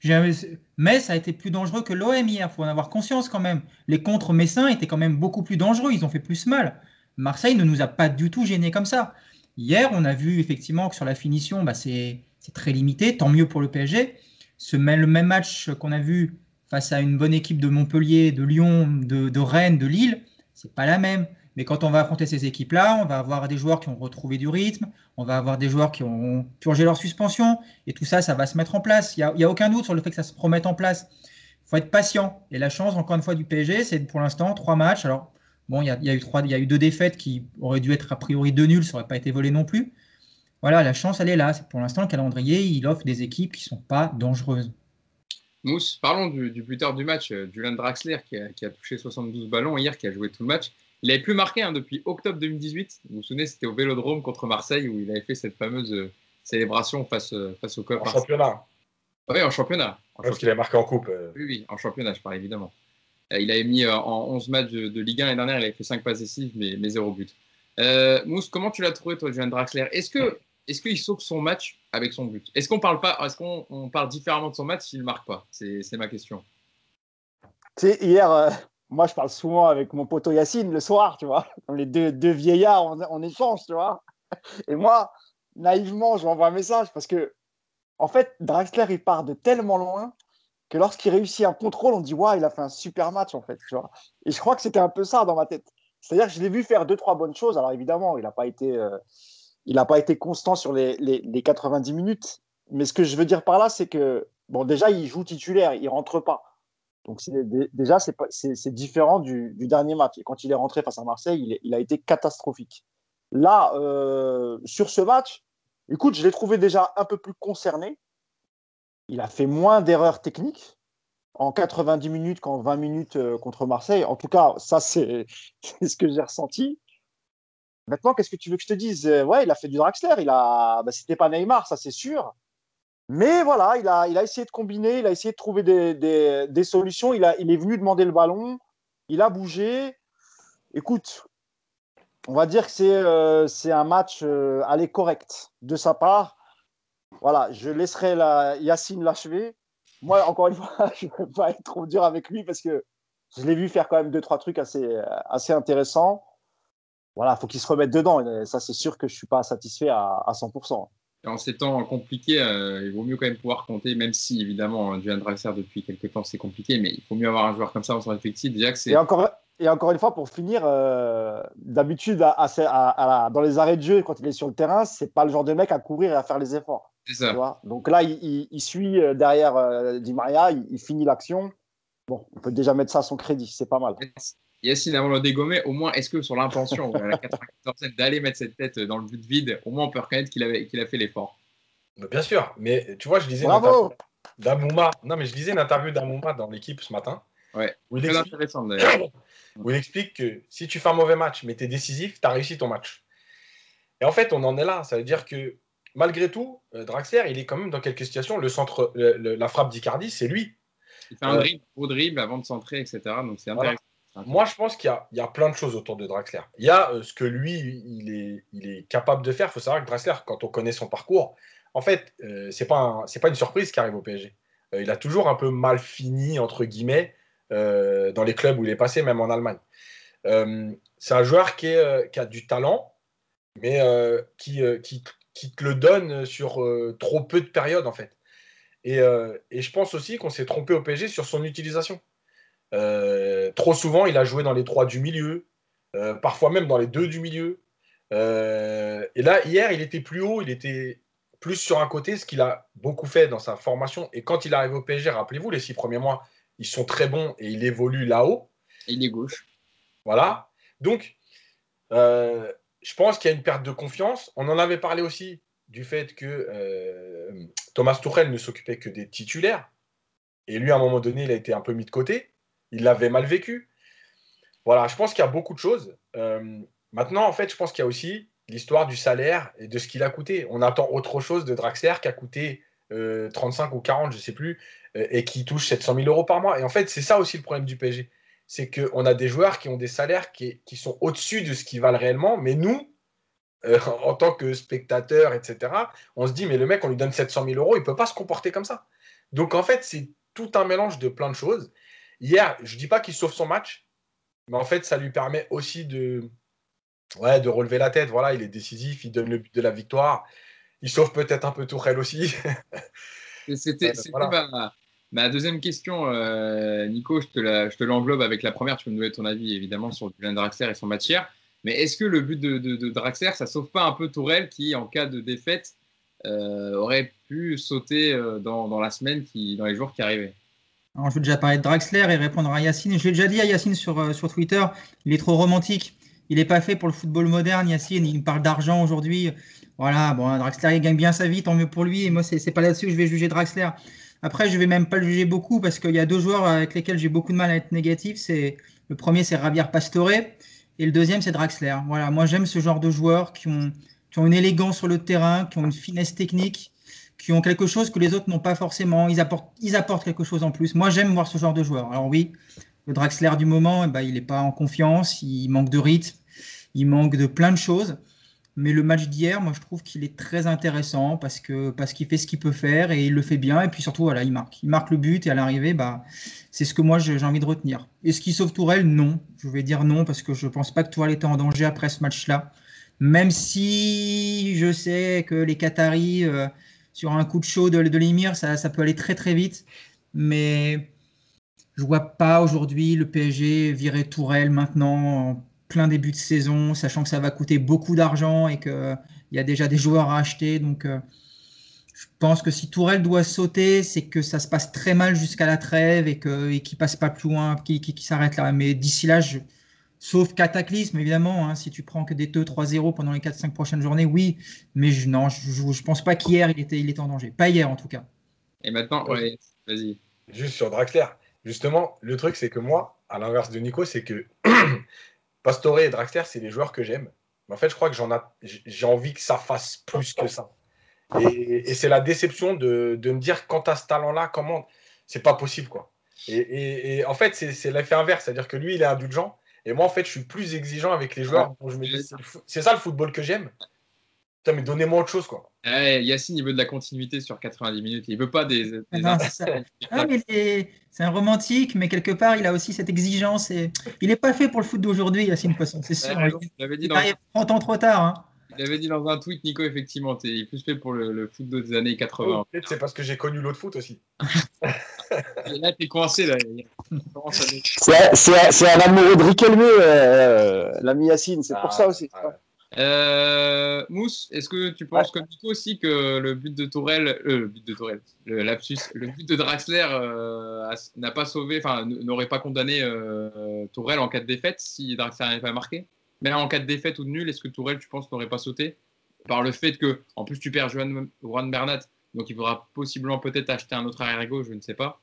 Ça a été plus dangereux que l'OM hier, faut en avoir conscience quand même. Les contre Messins étaient quand même beaucoup plus dangereux, ils ont fait plus mal. Marseille ne nous a pas du tout gênés comme ça. Hier, on a vu effectivement que sur la finition, bah, c'est très limité, tant mieux pour le PSG. Ce, le même match qu'on a vu face à une bonne équipe de Montpellier, de Lyon, de, de Rennes, de Lille, c'est pas la même. Mais quand on va affronter ces équipes-là, on va avoir des joueurs qui ont retrouvé du rythme, on va avoir des joueurs qui ont purgé leur suspension, et tout ça, ça va se mettre en place. Il n'y a, aucun doute sur le fait que ça se promette en place. Il faut être patient. Et la chance, encore une fois, du PSG, c'est pour l'instant trois matchs. Alors, bon, il y, a, eu deux défaites qui auraient dû être a priori deux nuls, ça n'aurait pas été volé non plus. Voilà, la chance, elle est là. Pour l'instant, le calendrier, il offre des équipes qui ne sont pas dangereuses. Mousse, parlons du, buteur du match, euh, Julian Draxler, qui a touché 72 ballons hier, qui a joué tout le match. Il n'avait plus marqué hein, depuis octobre 2018. Vous vous souvenez, c'était au Vélodrome contre Marseille où il avait fait cette fameuse euh, célébration face, euh, face au club. En championnat. Oui, en championnat. Parce qu'il avait marqué en coupe. Euh. Oui, oui, en championnat, je parle évidemment. Il avait mis en 11 matchs de, Ligue 1 l'année dernière, il avait fait 5 passes décisives, mais, mais 0 but. Euh, Mousse, comment tu l'as trouvé, toi, Johan Draxler? Est-ce que est-ce qu'il sauve son match avec son but? Est-ce qu'on parle pas Est-ce qu'on parle différemment de son match s'il ne marque pas? C'est ma question. Tu sais, hier, euh, moi, je parle souvent avec mon poteau Yacine le soir, tu vois. Les deux, deux vieillards, on, échange, tu vois. Et moi, naïvement, je lui envoie un message parce que, en fait, Draxler, il part de tellement loin que lorsqu'il réussit un contrôle, on dit Waouh, il a fait un super match, en fait. Tu vois Et je crois que c'était un peu ça dans ma tête. C'est-à-dire que je l'ai vu faire deux, trois bonnes choses. Alors, évidemment, il n'a pas été. Euh, pas été constant sur les, les, les, 90 minutes. Mais ce que je veux dire par là, c'est que, bon, déjà, il joue titulaire, il rentre pas. Donc déjà, c'est différent du, dernier match. Et quand il est rentré face à Marseille, il, a été catastrophique. Là, euh, sur ce match, écoute, je l'ai trouvé déjà un peu plus concerné. Il a fait moins d'erreurs techniques en 90 minutes qu'en 20 minutes euh, contre Marseille. En tout cas, ça, c'est ce que j'ai ressenti. Maintenant, qu'est-ce que tu veux que je te dise? Euh, Ouais, il a fait du Draxler. Il a, bah, c'était pas Neymar, ça c'est sûr. Mais voilà, il a, il a essayé de combiner, il a essayé de trouver des, des, solutions. Il, a, il est venu demander le ballon, il a bougé. Écoute, on va dire que c'est euh, un match euh, allé correct de sa part. Voilà, je laisserai la, Yacine l'achever. Moi, encore une fois, je ne vais pas être trop dur avec lui parce que je l'ai vu faire quand même deux, trois trucs assez, assez intéressants. Voilà, il faut qu'il se remette dedans. ça, c'est sûr que je ne suis pas satisfait à 100% en ces temps compliqués, euh, il vaut mieux quand même pouvoir compter, même si évidemment, Julian Draxler depuis quelques temps c'est compliqué, mais il faut mieux avoir un joueur comme ça dans son effectif. Déjà que c'est. Et encore, et encore une fois, pour finir, euh, d'habitude, dans les arrêts de jeu, quand il est sur le terrain, c'est pas le genre de mec à courir et à faire les efforts. C'est ça. Donc là, il, suit euh, derrière Di Maria, il, finit l'action. Bon, on peut déjà mettre ça à son crédit, c'est pas mal. Yacine, avant de le dégommer, au moins, est-ce que sur l'intention, d'aller mettre cette tête dans le but vide, au moins on peut reconnaître qu'il a fait l'effort Bien sûr, mais tu vois, je disais Bravo d'Amouma. Non, mais je disais une interview d'Amouma dans l'équipe ce matin. Ouais, où il, explique... où il explique que si tu fais un mauvais match, mais tu es décisif, tu as réussi ton match. Et en fait, on en est là. Ça veut dire que malgré tout, euh, Draxler, il est quand même dans quelques situations. Le centre, la frappe d'Icardi, c'est lui. Il fait un euh, dribble, beau dribble avant de centrer, etc. Donc c'est intéressant. Moi, je pense qu'il y, a plein de choses autour de Draxler. Il y a euh, ce que lui, il est, capable de faire. Il faut savoir que Draxler, quand on connaît son parcours, en fait, euh, ce n'est pas, une surprise qui arrive au PSG. Euh, il a toujours un peu mal fini, entre guillemets, dans les clubs où il est passé, même en Allemagne. c'est un joueur qui, a du talent, mais qui, te le donne sur trop peu de périodes, en fait. et je pense aussi qu'on s'est trompé au PSG sur son utilisation. Euh, trop souvent, il a joué dans les trois du milieu, euh, parfois même dans les deux du milieu. Euh, et là, hier, il était plus haut, il était plus sur un côté, ce qu'il a beaucoup fait dans sa formation. Et quand il arrive au PSG, rappelez-vous, les six premiers mois, ils sont très bons et il évolue là-haut. Il est gauche. Voilà. Donc, je pense qu'il y a une perte de confiance. On en avait parlé aussi du fait que Thomas Tuchel ne s'occupait que des titulaires. Et lui, à un moment donné, il a été un peu mis de côté il l'avait mal vécu. Voilà, je pense qu'il y a beaucoup de choses. Euh, maintenant, en fait, je pense qu'il y a aussi l'histoire du salaire et de ce qu'il a coûté. On attend autre chose de Draxler qui a coûté 35 euh, ou 40, je ne sais plus, euh, et qui touche 700 000 euros par mois. Et en fait, c'est ça aussi le problème du PSG. C'est qu'on a des joueurs qui ont des salaires qui, sont au-dessus de ce qu'ils valent réellement, mais nous, en tant que spectateurs, etc., on se dit, mais le mec, on lui donne 700 000 euros, il ne peut pas se comporter comme ça. Donc, en fait, c'est tout un mélange de plein de choses. Hier, je ne dis pas qu'il sauve son match, mais en fait, ça lui permet aussi de, ouais, de relever la tête. Voilà, il est décisif, il donne le but de la victoire. Il sauve peut-être un peu Tourelle aussi. C'était ma, deuxième question, euh, Nico. Je te l'englobe avec la première. Tu peux me donner ton avis évidemment sur Julien Draxler et son match hier. Mais est-ce que le but de, Draxler, ça sauve pas un peu Tourelle qui, en cas de défaite, euh, aurait pu sauter euh, dans, dans, la semaine, qui, dans les jours qui arrivaient? Alors, je vais déjà parler de Draxler et répondre à Yacine. Je l'ai déjà dit à Yacine sur, euh, Twitter, il est trop romantique. Il n'est pas fait pour le football moderne, Yacine. Il me parle d'argent aujourd'hui. Voilà, bon, Draxler, il gagne bien sa vie, tant mieux pour lui. Et moi, ce n'est pas là-dessus que je vais juger Draxler. Après, je ne vais même pas le juger beaucoup parce qu'il y a deux joueurs avec lesquels j'ai beaucoup de mal à être négatif. C'est Le premier, c'est Javier Pastore. Et le deuxième, c'est Draxler. Voilà, moi, j'aime ce genre de joueurs qui ont une élégance sur le terrain, qui ont une finesse technique qui ont quelque chose que les autres n'ont pas forcément. Ils apportent, ils apportent quelque chose en plus. Moi, j'aime voir ce genre de joueur. Alors oui, le Draxler du moment, eh ben, il n'est pas en confiance, il manque de rythme, il manque de plein de choses. Mais le match d'hier, moi, je trouve qu'il est très intéressant parce que parce qu'il fait ce qu'il peut faire et il le fait bien. Et puis surtout, voilà, il marque. Il marque le but et à l'arrivée, bah, c'est ce que moi j'ai envie de retenir. Est-ce qu'il sauve Tourelle? Non. Je vais dire non parce que je ne pense pas que Tourelle était en danger après ce match-là. Même si je sais que les Qataris, euh, sur un coup de chaud de, de ça, peut aller très très vite. Mais je vois pas aujourd'hui le PSG virer Tourelle maintenant plein début de saison, sachant que ça va coûter beaucoup d'argent et qu'il y a déjà des joueurs à acheter. Donc, euh, je pense que si Tourelle doit sauter, c'est que ça se passe très mal jusqu'à la trêve et qu'il et passe pas plus loin, qu'il s'arrête là. Mais d'ici là, sauf cataclysme, évidemment, hein, si tu prends que des 2-3-0 pendant les 4-5 prochaines journées, oui. Mais je, non, je ne pense pas qu'hier, il était, il était en danger. Pas hier, en tout cas. Et maintenant, vas-y. Juste sur Draxler. Justement, le truc, c'est que moi, à l'inverse de Nico, c'est que Pastore et Draxler, c'est les joueurs que j'aime. Mais en fait, je crois que j'en j'ai envie que ça fasse plus que ça. Et, c'est la déception de, me dire, quand tu as ce talent-là, comment C'est pas possible, quoi. Et, en fait, c'est l'effet inverse. C'est-à-dire que lui, il est indulgent. Et moi, en fait, je suis plus exigeant avec les joueurs. c'est ça le football que j'aime mais donnez-moi autre chose, quoi. Yacine, il veut de la continuité sur 90 minutes. Il veut pas des. c'est un romantique, mais quelque part, il a aussi cette exigence. Et... Il n'est pas fait pour le foot d'aujourd'hui, Yacine Poisson, c'est sûr. il, dit dans... 30 ans trop tard. Hein. Il avait dit dans un tweet, Nico, effectivement, est plus fait pour le, foot des années 80. Peut-être c'est parce que j'ai connu l'autre foot aussi. là, t'es coincé. Là. C'est un amoureux de Riquelme, euh, l'ami Yacine, c'est pour ah, ça aussi. Euh, Mousse, est-ce que tu penses comme Nico aussi que le but de Tourelle, euh, le but de Tourelle, le lapsus, le but de Draxler euh, n'a pas sauvé, enfin n'aurait pas condamné Tourelle en cas de défaite si Draxler n'avait pas marqué? Mais en cas de défaite ou de nul, est-ce que Tourelle, tu penses, n'aurait pas sauté Par le fait que, en plus, tu perds Juan, Bernat, donc il faudra possiblement peut-être acheter un autre arrière gauche, je ne sais pas.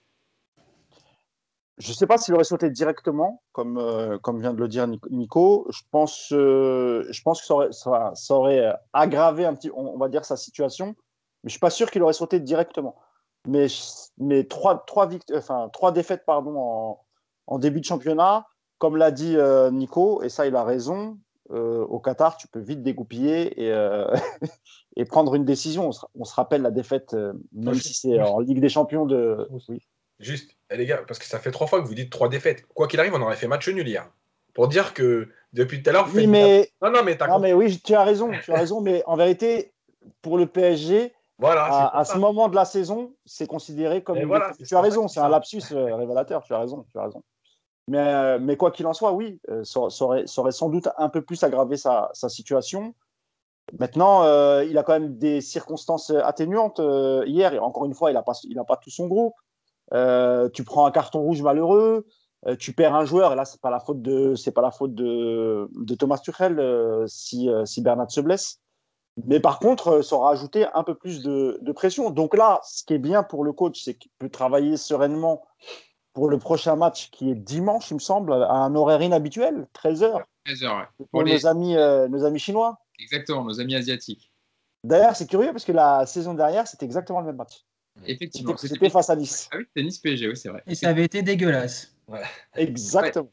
Je ne sais pas s'il aurait sauté directement, comme, euh, comme vient de le dire Nico. Je pense, euh, je pense que ça aurait, aurait, aggravé un petit, on, va dire, sa situation. Mais je ne suis pas sûr qu'il aurait sauté directement. Mais, mais trois, trois, enfin, trois défaites pardon, en, début de championnat, comme l'a dit euh, Nico, et ça, il a raison. au Qatar, tu peux vite dégoupiller et, et prendre une décision. On se, rappelle la défaite, même si c'est en Ligue des Champions de. Oui. Juste, eh, les gars, parce que ça fait trois fois que vous dites trois défaites. Quoi qu'il arrive, on aurait fait match nul hier. Pour dire que depuis tout à l'heure, oui, mais... Non, non, mais, non, mais oui, tu as raison, tu as raison, mais en vérité, pour le PSG, voilà, à, ce moment de la saison, c'est considéré comme. Voilà, tu as raison, c'est un lapsus euh, révélateur, tu as raison, tu as raison. Mais, euh, mais quoi qu'il en soit, oui, euh, ça, aurait, sans doute un peu plus aggravé sa, situation. Maintenant, il a quand même des circonstances atténuantes. hier, encore une fois, il n'a pas, pas tout son groupe. Euh, tu prends un carton rouge malheureux, euh, tu perds un joueur, et là, c'est pas la faute de, pas la faute de, Thomas Tuchel euh, si, si Bernard se blesse. Mais par contre, ça aura ajouté un peu plus de, pression. Donc là, ce qui est bien pour le coach, c'est qu'il peut travailler sereinement pour le prochain match qui est dimanche, il me semble, à un horaire inhabituel, 13h. 13h, ouais. Pour, nos, amis, nos amis chinois. Exactement, nos amis asiatiques. D'ailleurs, c'est curieux parce que la saison dernière, c'était exactement le même match. Effectivement. C'était face à Nice. Ah oui, c'était Nice PSG, oui, c'est vrai. Et ça avait été dégueulasse. Exactement.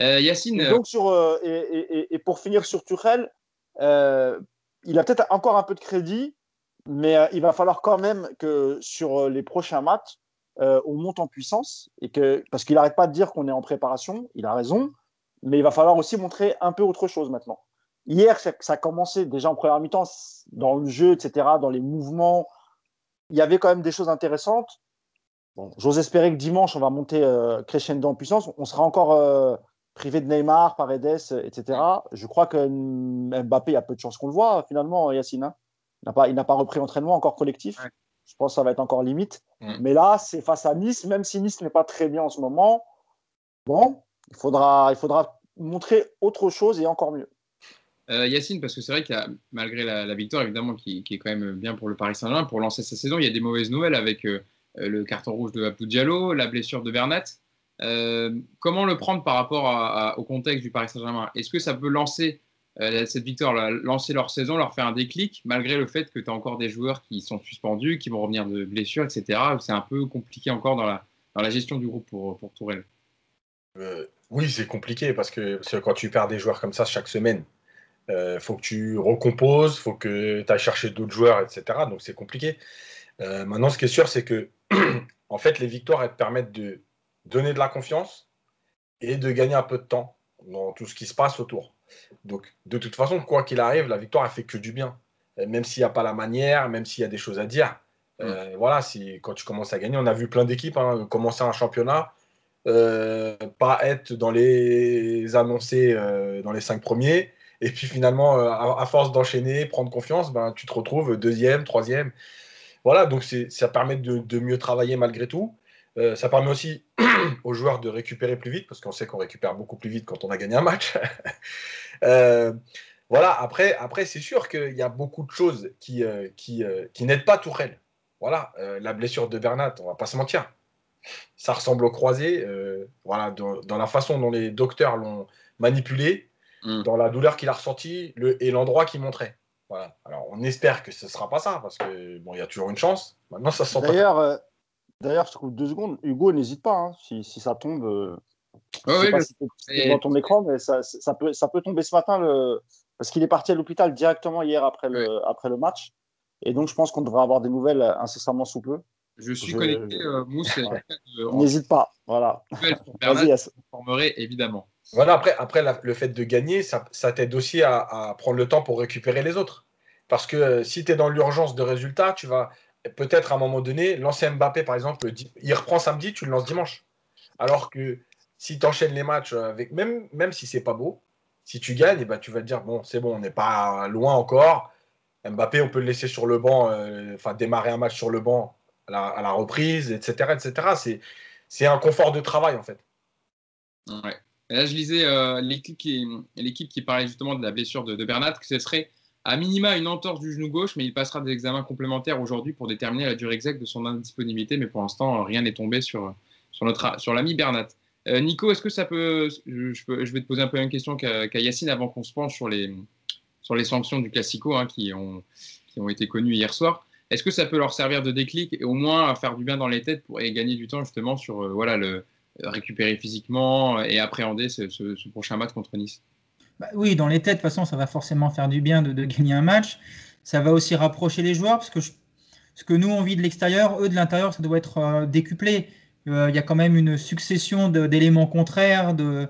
euh, Yacine. Et, donc sur, euh, et, et, et, pour finir sur Tuchel, euh, il a peut-être encore un peu de crédit, mais euh, il va falloir quand même que sur les prochains matchs, on monte en puissance. Et que, parce qu'il n'arrête pas de dire qu'on est en préparation, il a raison, mais il va falloir aussi montrer un peu autre chose maintenant. Hier, ça a commencé déjà en première mi-temps, dans le jeu, etc., dans les mouvements, il y avait quand même des choses intéressantes. J'ose espérer que dimanche, on va monter euh, crescendo en puissance. On sera encore euh, privé de Neymar, Paredes, etc. Je crois que Mbappé, il y a peu de chances qu'on le voit finalement, Yacine. Hein. il n'a pas, repris entraînement encore collectif. Je pense que ça va être encore limite. Mais là, c'est face à Nice, même si Nice n'est pas très bien en ce moment. Bon, il faudra, il faudra montrer autre chose et encore mieux. Euh, Yacine, parce que c'est vrai que malgré la, victoire, évidemment, qui, est quand même bien pour le Paris Saint-Germain, pour lancer sa saison, il y a des mauvaises nouvelles avec euh, le carton rouge de Abdou Diallo, la blessure de Bernat. Euh, comment le prendre par rapport au contexte du Paris Saint-Germain? Est-ce que ça peut lancer cette victoire, lancer leur saison, leur faire un déclic, malgré le fait que tu as encore des joueurs qui sont suspendus, qui vont revenir de blessures, etc. C'est un peu compliqué encore dans la, dans la gestion du groupe pour, pour Tourelle. oui, c'est compliqué parce que, quand tu perds des joueurs comme ça chaque semaine, il faut que tu recomposes, faut que tu ailles chercher d'autres joueurs, etc. Donc c'est compliqué. maintenant, ce qui est sûr, c'est que en fait, les victoires, elles te permettent de donner de la confiance et de gagner un peu de temps dans tout ce qui se passe autour. Donc, de toute façon, quoi qu'il arrive, la victoire, elle fait que du bien. Même s'il n'y a pas la manière, même s'il y a des choses à dire. Euh, mm. voilà, si, quand tu commences à gagner, on a vu plein d'équipes hein, commencer un championnat, euh, pas être dans les annoncés euh, dans les cinq premiers, et puis finalement, à, force d'enchaîner, prendre confiance, ben, tu te retrouves deuxième, troisième. Voilà, donc ça permet de, mieux travailler malgré tout. Euh, ça permet aussi aux joueurs de récupérer plus vite, parce qu'on sait qu'on récupère beaucoup plus vite quand on a gagné un match. Euh, voilà, après, après c'est sûr qu'il y a beaucoup de choses qui, euh, qui, qui n'aident pas Tourelle. Voilà, la blessure de Bernat, on va pas se mentir. Ça ressemble au croisé. voilà, dans, la façon dont les docteurs l'ont manipulé, mm. dans la douleur qu'il a ressentie et l'endroit qu'il montrait. Voilà. Alors, on espère que ce ne sera pas ça, parce que bon, il y a toujours une chance. Maintenant, ça sent pas. D'ailleurs, je trouve deux secondes. Hugo, n'hésite pas. Hein, si, si, ça tombe. Euh, oui, pas si dans ton écran, mais ça, ça, peut, ça peut tomber ce matin. Le... Parce qu'il est parti à l'hôpital directement hier après le, après le match. Et donc, je pense qu'on devrait avoir des nouvelles incessamment sous peu. Je suis connecté, euh, Mousse. N'hésite pas. Voilà. Vas-y, formerai évidemment. Voilà, après, après le fait de gagner, ça, ça t'aide aussi à, à, prendre le temps pour récupérer les autres. Parce que euh, si tu es dans l'urgence de résultats, tu vas, peut-être à un moment donné, lancer Mbappé, par exemple, il reprend samedi, tu le lances dimanche. Alors que si tu enchaînes les matchs, avec, même, même si c'est pas beau, si tu gagnes, et eh ben, tu vas te dire, bon, c'est bon, on n'est pas loin encore. Mbappé, on peut le laisser sur le banc, euh, enfin démarrer un match sur le banc à la, reprise, etc. etc. C'est un confort de travail, en fait. Ouais. là, je lisais euh, l'équipe qui, qui parlait justement de la blessure de, de Bernat, que ce serait à minima une entorse du genou gauche, mais il passera des examens complémentaires aujourd'hui pour déterminer la durée exacte de son indisponibilité. Mais pour l'instant, rien n'est tombé sur, sur, sur l'ami Bernat. Euh, Nico, est-ce que ça peut je, vais te poser un peu même question qu'à, Yacine avant qu'on se penche sur les, sur les sanctions du Classico hein, qui, ont, qui ont été connues hier soir. Est-ce que ça peut leur servir de déclic et au moins faire du bien dans les têtes pour gagner du temps justement sur euh, voilà, le, récupérer physiquement et appréhender ce prochain match contre Nice? Bah oui, dans les têtes, de toute façon, ça va forcément faire du bien de, gagner un match. Ça va aussi rapprocher les joueurs, parce que ce que nous, on vit de l'extérieur, eux, de l'intérieur, ça doit être euh, décuplé. Euh, il y a quand même une succession d'éléments contraires. De,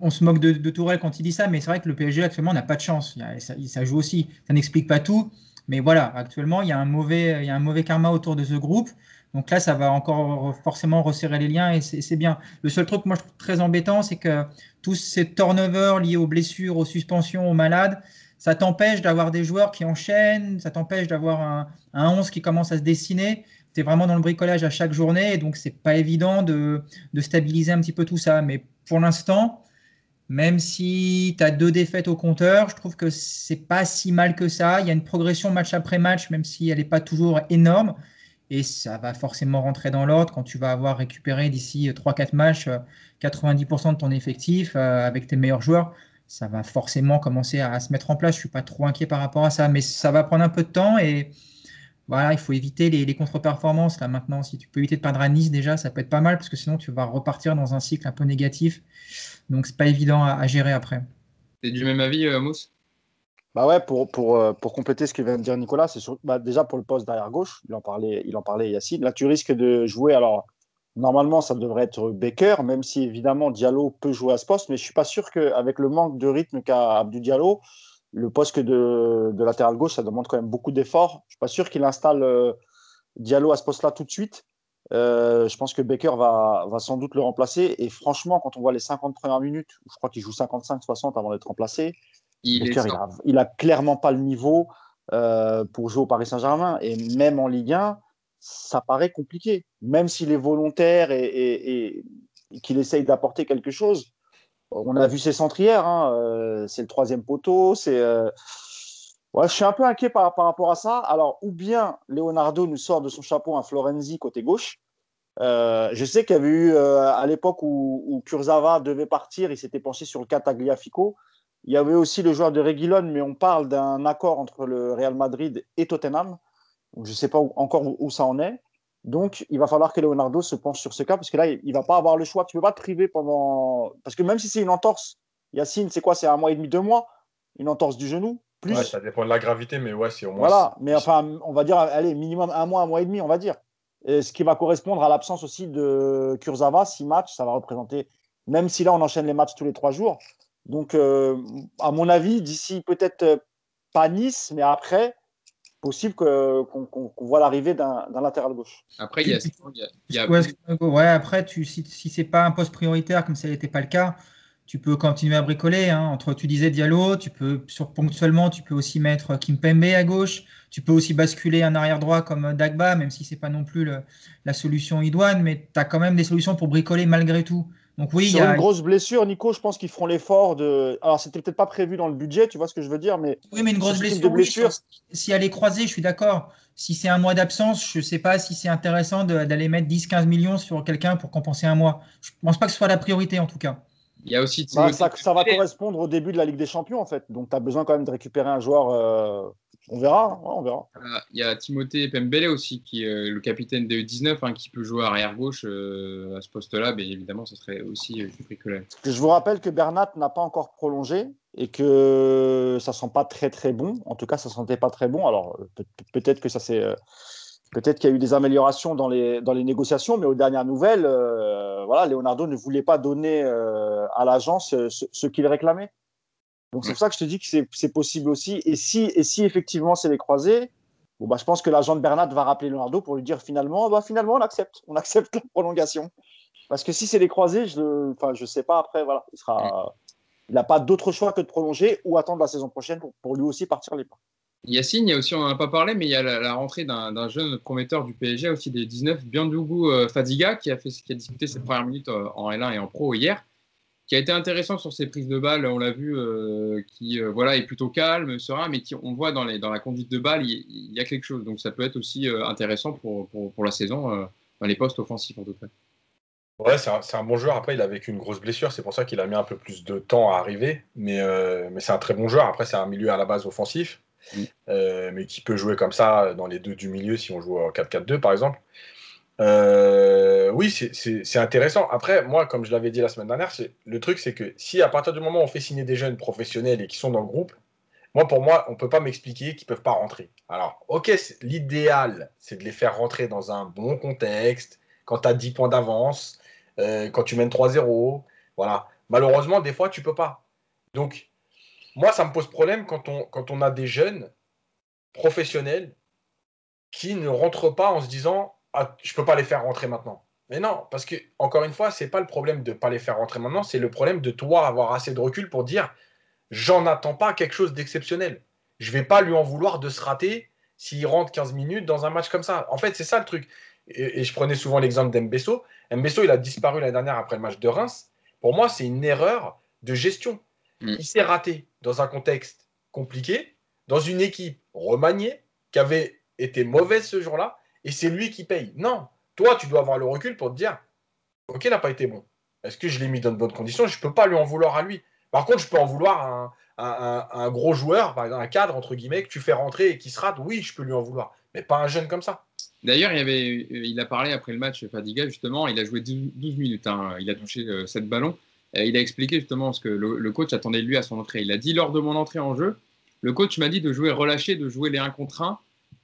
on, se moque de, Tourelle quand il dit ça, mais c'est vrai que le PSG actuellement n'a pas de chance. ça, joue aussi. Ça n'explique pas tout. Mais voilà, actuellement, il y a un mauvais karma autour de ce groupe. Donc là, ça va encore forcément resserrer les liens et c'est bien. Le seul truc, moi, je trouve très embêtant, c'est que tous ces turnovers liés aux blessures, aux suspensions, aux malades, ça t'empêche d'avoir des joueurs qui enchaînent, ça t'empêche d'avoir un, un, 11 qui commence à se dessiner. Tu es vraiment dans le bricolage à chaque journée, et donc c'est pas évident de, stabiliser un petit peu tout ça. Mais pour l'instant, même si tu as deux défaites au compteur, je trouve que c'est pas si mal que ça. Il y a une progression match après match, même si elle n'est pas toujours énorme et ça va forcément rentrer dans l'ordre quand tu vas avoir récupéré d'ici 3-4 matchs 90% euh, de ton effectif euh, avec tes meilleurs joueurs. Ça va forcément commencer à, se mettre en place. Je ne suis pas trop inquiet par rapport à ça, mais ça va prendre un peu de temps et voilà, il faut éviter les, contre-performances là maintenant. Si tu peux éviter de perdre à Nice déjà, ça peut être pas mal parce que sinon tu vas repartir dans un cycle un peu négatif. Donc c'est pas évident à, gérer après. Tu es du même avis, euh, Mousse? Bah ouais, pour, pour, euh, pour compléter ce que vient de dire Nicolas, c'est bah déjà pour le poste derrière gauche, il en parlait, il en parlait Yacine. Là, tu risques de jouer. Alors, normalement, ça devrait être Baker, même si évidemment Diallo peut jouer à ce poste, mais je suis pas sûr qu'avec le manque de rythme qu'a Abdou Diallo, le poste de, de latéral gauche, ça demande quand même beaucoup d'efforts. Je suis pas sûr qu'il installe euh, Diallo à ce poste-là tout de suite. Euh, je pense que Baker va, va sans doute le remplacer. Et franchement, quand on voit les 50 premières minutes, je crois qu'il joue 55-60 avant d'être remplacé, il, a, clairement pas le niveau euh, pour jouer au Paris Saint-Germain. Et même en Ligue 1, ça paraît compliqué. Même s'il est volontaire et, qu'il essaye d'apporter quelque chose. On a vu ses centrières, hein, euh, c'est le troisième poteau. C'est, euh, je suis un peu inquiet par, rapport à ça. Alors, ou bien Leonardo nous sort de son chapeau un Florenzi côté gauche. je sais qu'il y avait eu à l'époque où, où Kurzawa devait partir, il s'était penché sur le cas Tagliafico. Il y avait aussi le joueur de Reguilon, mais on parle d'un accord entre le Real Madrid et Tottenham. je ne sais pas encore où, ça en est. Donc, il va falloir que Leonardo se penche sur ce cas, parce que là, il ne va pas avoir le choix. Tu ne peux pas te priver pendant. Parce que même si c'est une entorse, Yacine, c'est quoi? C'est un mois et demi, deux mois? Une entorse du genou? Plus... ça dépend de la gravité, mais ouais, c'est au moins. Voilà, mais enfin, on va dire, allez, minimum un mois, un mois et demi, on va dire. Et ce qui va correspondre à l'absence aussi de Kurzawa, six matchs, ça va représenter, même si là, on enchaîne les matchs tous les trois jours. Donc, euh, à mon avis, d'ici peut-être euh, pas Nice, mais après, possible qu'on voit l'arrivée d'un latéral gauche. Après, il y a. Ouais, après, tu, si, si c'est pas un poste prioritaire, comme ça n'était pas le cas, tu peux continuer à bricoler. Hein. Entre, tu disais Diallo, tu peux, sur, ponctuellement, tu peux aussi mettre Kimpembe à gauche. Tu peux aussi basculer un arrière droit comme Dagba, même si c'est pas non plus la solution idoine, mais tu as quand même des solutions pour bricoler malgré tout. Donc oui, Sur il y a une grosse blessure, Nico, je pense qu'ils feront l'effort de. Alors c'était peut-être pas prévu dans le budget, tu vois ce que je veux dire, mais. Oui, mais une grosse blessure. si elle est croisée, je suis d'accord. Si c'est un mois d'absence, je ne sais pas si c'est intéressant d'aller mettre 10-15 millions sur quelqu'un pour compenser un mois. Je ne pense pas que ce soit la priorité en tout cas. Il y a aussi. Bah, ça, ça, va correspondre au début de la Ligue des Champions en fait. Donc tu as besoin quand même de récupérer un joueur euh, on verra, on verra. Il y a Timothée Pembele aussi, qui est euh, le capitaine des U19, hein, qui peut jouer arrière gauche euh, à ce poste-là, mais évidemment, ce serait aussi que Je vous rappelle que Bernat n'a pas encore prolongé et que ça sent pas très très bon. En tout cas, ça sentait pas très bon. Alors peut-être que ça s'est Peut-être qu'il y a eu des améliorations dans les, dans les négociations, mais aux dernières nouvelles, voilà, Leonardo ne voulait pas donner à l'agence ce qu'il réclamait. Donc c'est pour ça que je te dis que c'est possible aussi. Et si, et si effectivement c'est les croisés, bon, bah, je pense que l'agent de Bernat va rappeler Leonardo pour lui dire finalement, bah, finalement on accepte, on accepte la prolongation. Parce que si c'est les croisés, je ne enfin, je sais pas après, voilà, il sera, il n'a pas d'autre choix que de prolonger ou attendre la saison prochaine pour, pour lui aussi partir les pas. Yacine, il y a aussi, on n'en a pas parlé, mais il y a la, rentrée d'un jeune prometteur du PSG, aussi des 19, Biandougou euh, Fadiga, qui a, fait, qui a disputé ses premières minutes euh, en L1 et en Pro hier qui a été intéressant sur ses prises de balles, on l'a vu, euh, qui euh, voilà, est plutôt calme, serein, mais qui, on voit dans, les, dans la conduite de balle, il, y a quelque chose. Donc ça peut être aussi euh, intéressant pour, pour, la saison, dans les postes offensifs en tout cas. Ouais, c'est un, un, bon joueur. Après, il a vécu une grosse blessure, c'est pour ça qu'il a mis un peu plus de temps à arriver. Mais, mais c'est un très bon joueur. Après, c'est un milieu à la base offensif, mm. mais qui peut jouer comme ça dans les deux du milieu si on joue en 4-4-2 par exemple. Euh, oui, c'est intéressant. Après, moi, comme je l'avais dit la semaine dernière, le truc, c'est que si à partir du moment où on fait signer des jeunes professionnels et qui sont dans le groupe, moi, pour moi, on ne peut pas m'expliquer qu'ils ne peuvent pas rentrer. Alors, ok, l'idéal, c'est de les faire rentrer dans un bon contexte, quand tu as 10 points d'avance, euh, quand tu mènes 3-0. Voilà. Malheureusement, des fois, tu peux pas. Donc, moi, ça me pose problème quand on a des jeunes professionnels qui ne rentrent pas en se disant ah, je peux pas les faire rentrer maintenant. Mais non, parce que, encore une fois, c'est pas le problème de ne pas les faire rentrer maintenant, c'est le problème de toi avoir assez de recul pour dire j'en attends pas quelque chose d'exceptionnel. Je vais pas lui en vouloir de se rater s'il rentre 15 minutes dans un match comme ça. En fait, c'est ça le truc. Et, je prenais souvent l'exemple d'Embesso. Mbesso, il a disparu l'année dernière après le match de Reims. Pour moi, c'est une erreur de gestion. Mm. Il s'est raté dans un contexte compliqué, dans une équipe remaniée, qui avait été mauvaise ce jour-là et c'est lui qui paye. Non, toi, tu dois avoir le recul pour te dire, ok, il n'a pas été bon. Est-ce que je l'ai mis dans de bonnes conditions? Je ne peux pas lui en vouloir à lui. Par contre, je peux en vouloir à un, gros joueur, par exemple un cadre, entre guillemets, que tu fais rentrer et qui se rate. Oui, je peux lui en vouloir. Mais pas un jeune comme ça. D'ailleurs, il, a parlé après le match, Fadiga, justement, il a joué 12 minutes, hein. il a touché 7 euh, ballons. il a expliqué justement ce que le, coach attendait de lui à son entrée. Il a dit lors de mon entrée en jeu, le coach m'a dit de jouer relâché, de jouer les 1 contre 1 euh,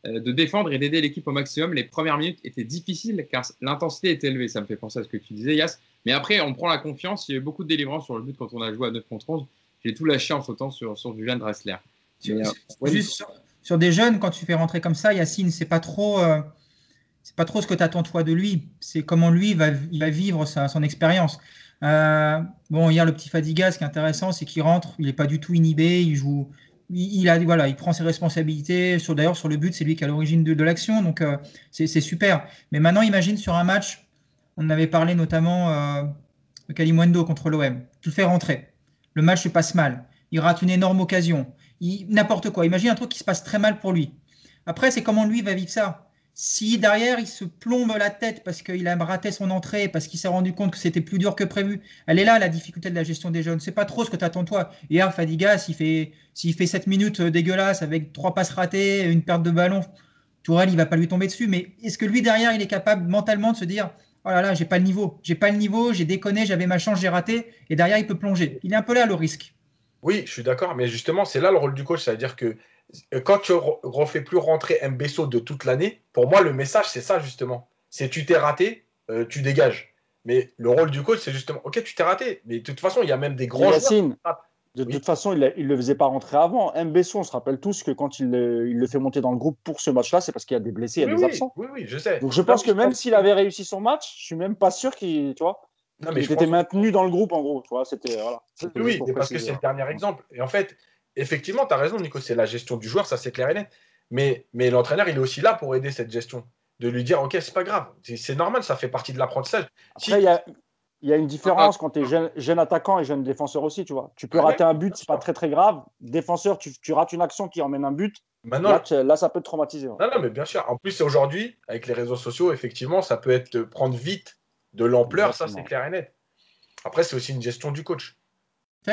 de défendre et d'aider l'équipe au maximum. Les premières minutes étaient difficiles car l'intensité était élevée. Ça me fait penser à ce que tu disais, Yas. Mais après, on prend la confiance. Il y a eu beaucoup de délivrance sur le but quand on a joué à 9 contre 11. J'ai tout lâché en sautant sur, sur du jeune Dressler. Euh, juste sur, des jeunes, quand tu fais rentrer comme ça, Yacine, c'est pas trop. Euh, c'est pas trop ce que tu attends toi de lui, c'est comment lui va, il va vivre sa, son expérience. bon, hier, le petit Fadiga, ce qui est intéressant, c'est qu'il rentre, il n'est pas du tout inhibé, il joue, il, a, voilà, il prend ses responsabilités. Sur, d'ailleurs, sur le but, c'est lui qui à l'origine de, l'action. Donc, euh, c'est, super. Mais maintenant, imagine sur un match, on avait parlé notamment euh, de Kalimundo contre l'OM. Tu le fais rentrer. Le match se passe mal. Il rate une énorme occasion. n'importe quoi. Imagine un truc qui se passe très mal pour lui. Après, c'est comment lui va vivre ça. Si derrière, il se plombe la tête parce qu'il a raté son entrée, parce qu'il s'est rendu compte que c'était plus dur que prévu, elle est là la difficulté de la gestion des jeunes. C'est pas trop ce que tu attends toi. Hier, Fadiga, s'il fait, s'il fait 7 minutes dégueulasses avec trois passes ratées, une perte de ballon, Tourelle, il va pas lui tomber dessus, mais est-ce que lui derrière, il est capable mentalement de se dire Oh là là, j'ai pas le niveau, j'ai pas le niveau, j'ai déconné, j'avais ma chance, j'ai raté, et derrière, il peut plonger. Il est un peu là le risque. Oui, je suis d'accord, mais justement, c'est là le rôle du coach, c'est-à-dire que euh, quand tu refais plus rentrer Mbesso de toute l'année, pour moi, le message, c'est ça justement. C'est tu t'es raté, euh, tu dégages. Mais le rôle du coach, c'est justement, ok, tu t'es raté, mais de toute façon, il y a même des grands joueurs. De toute façon, il ne le faisait pas rentrer avant. Mbesso, on se rappelle tous que quand il le, fait monter dans le groupe pour ce match-là, c'est parce qu'il y a des blessés, il y a des absents. Oui, oui, je sais. Donc je pense que même s'il avait réussi son match, je suis même pas sûr qu'il, tu vois, non, mais il était maintenu dans le groupe en gros. Tu vois, c'était voilà. Oui, parce que c'est le dernier exemple. Et en fait, effectivement, tu as raison, Nico, c'est la gestion du joueur, ça c'est clair et net. Mais, mais l'entraîneur, il est aussi là pour aider cette gestion. De lui dire, OK, c'est pas grave, c'est normal, ça fait partie de l'apprentissage. Après, il y a, y, a, une différence quand tu es jeune, jeune, attaquant et jeune défenseur aussi, tu vois. Tu peux rater un but, c'est pas très très grave. Défenseur, tu, tu, rates une action qui emmène un but. Maintenant, là, ça peut te traumatiser. Non, non, mais bien sûr. En plus, aujourd'hui, avec les réseaux sociaux, effectivement, ça peut être prendre vite de l'ampleur, ça c'est clair et net. Après, c'est aussi une gestion du coach.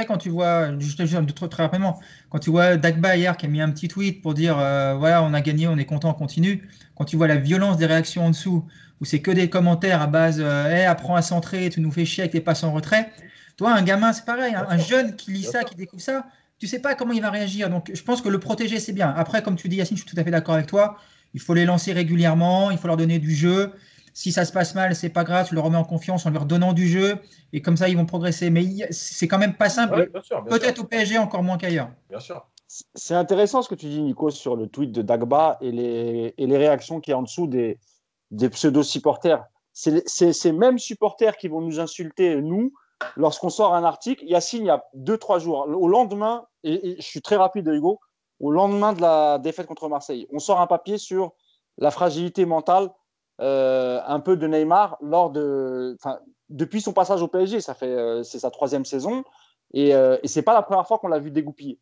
Quand tu vois, très, très rapidement, quand tu vois Dagba hier qui a mis un petit tweet pour dire euh, voilà, on a gagné, on est content, on continue. Quand tu vois la violence des réactions en dessous, où c'est que des commentaires à base euh, apprends à centrer, tu nous fais chier avec les passes en retrait. Toi, un gamin, c'est pareil, hein. un, jeune qui lit ça, qui découvre ça, tu sais pas comment il va réagir. Donc, je pense que le protéger, c'est bien. Après, comme tu dis, Yacine, je suis tout à fait d'accord avec toi. Il faut les lancer régulièrement, il faut leur donner du jeu. Si ça se passe mal, c'est pas grave, tu le remets en confiance en lui redonnant du jeu et comme ça ils vont progresser. Mais c'est quand même pas simple. Peut-être au PSG encore moins qu'ailleurs. Bien sûr. C'est intéressant ce que tu dis, Nico, sur le tweet de Dagba et les, et les réactions qui y a en dessous des, des pseudo-supporters. C'est ces mêmes supporters qui vont nous insulter, nous, lorsqu'on sort un article. Yacine, il y a deux, trois jours, au lendemain, et, je suis très rapide, Hugo, au lendemain de la défaite contre Marseille, on sort un papier sur la fragilité mentale euh, un peu de Neymar lors de, depuis son passage au PSG. Ça fait, euh, c'est sa troisième saison et, euh, et c'est pas la première fois qu'on l'a vu dégoupiller.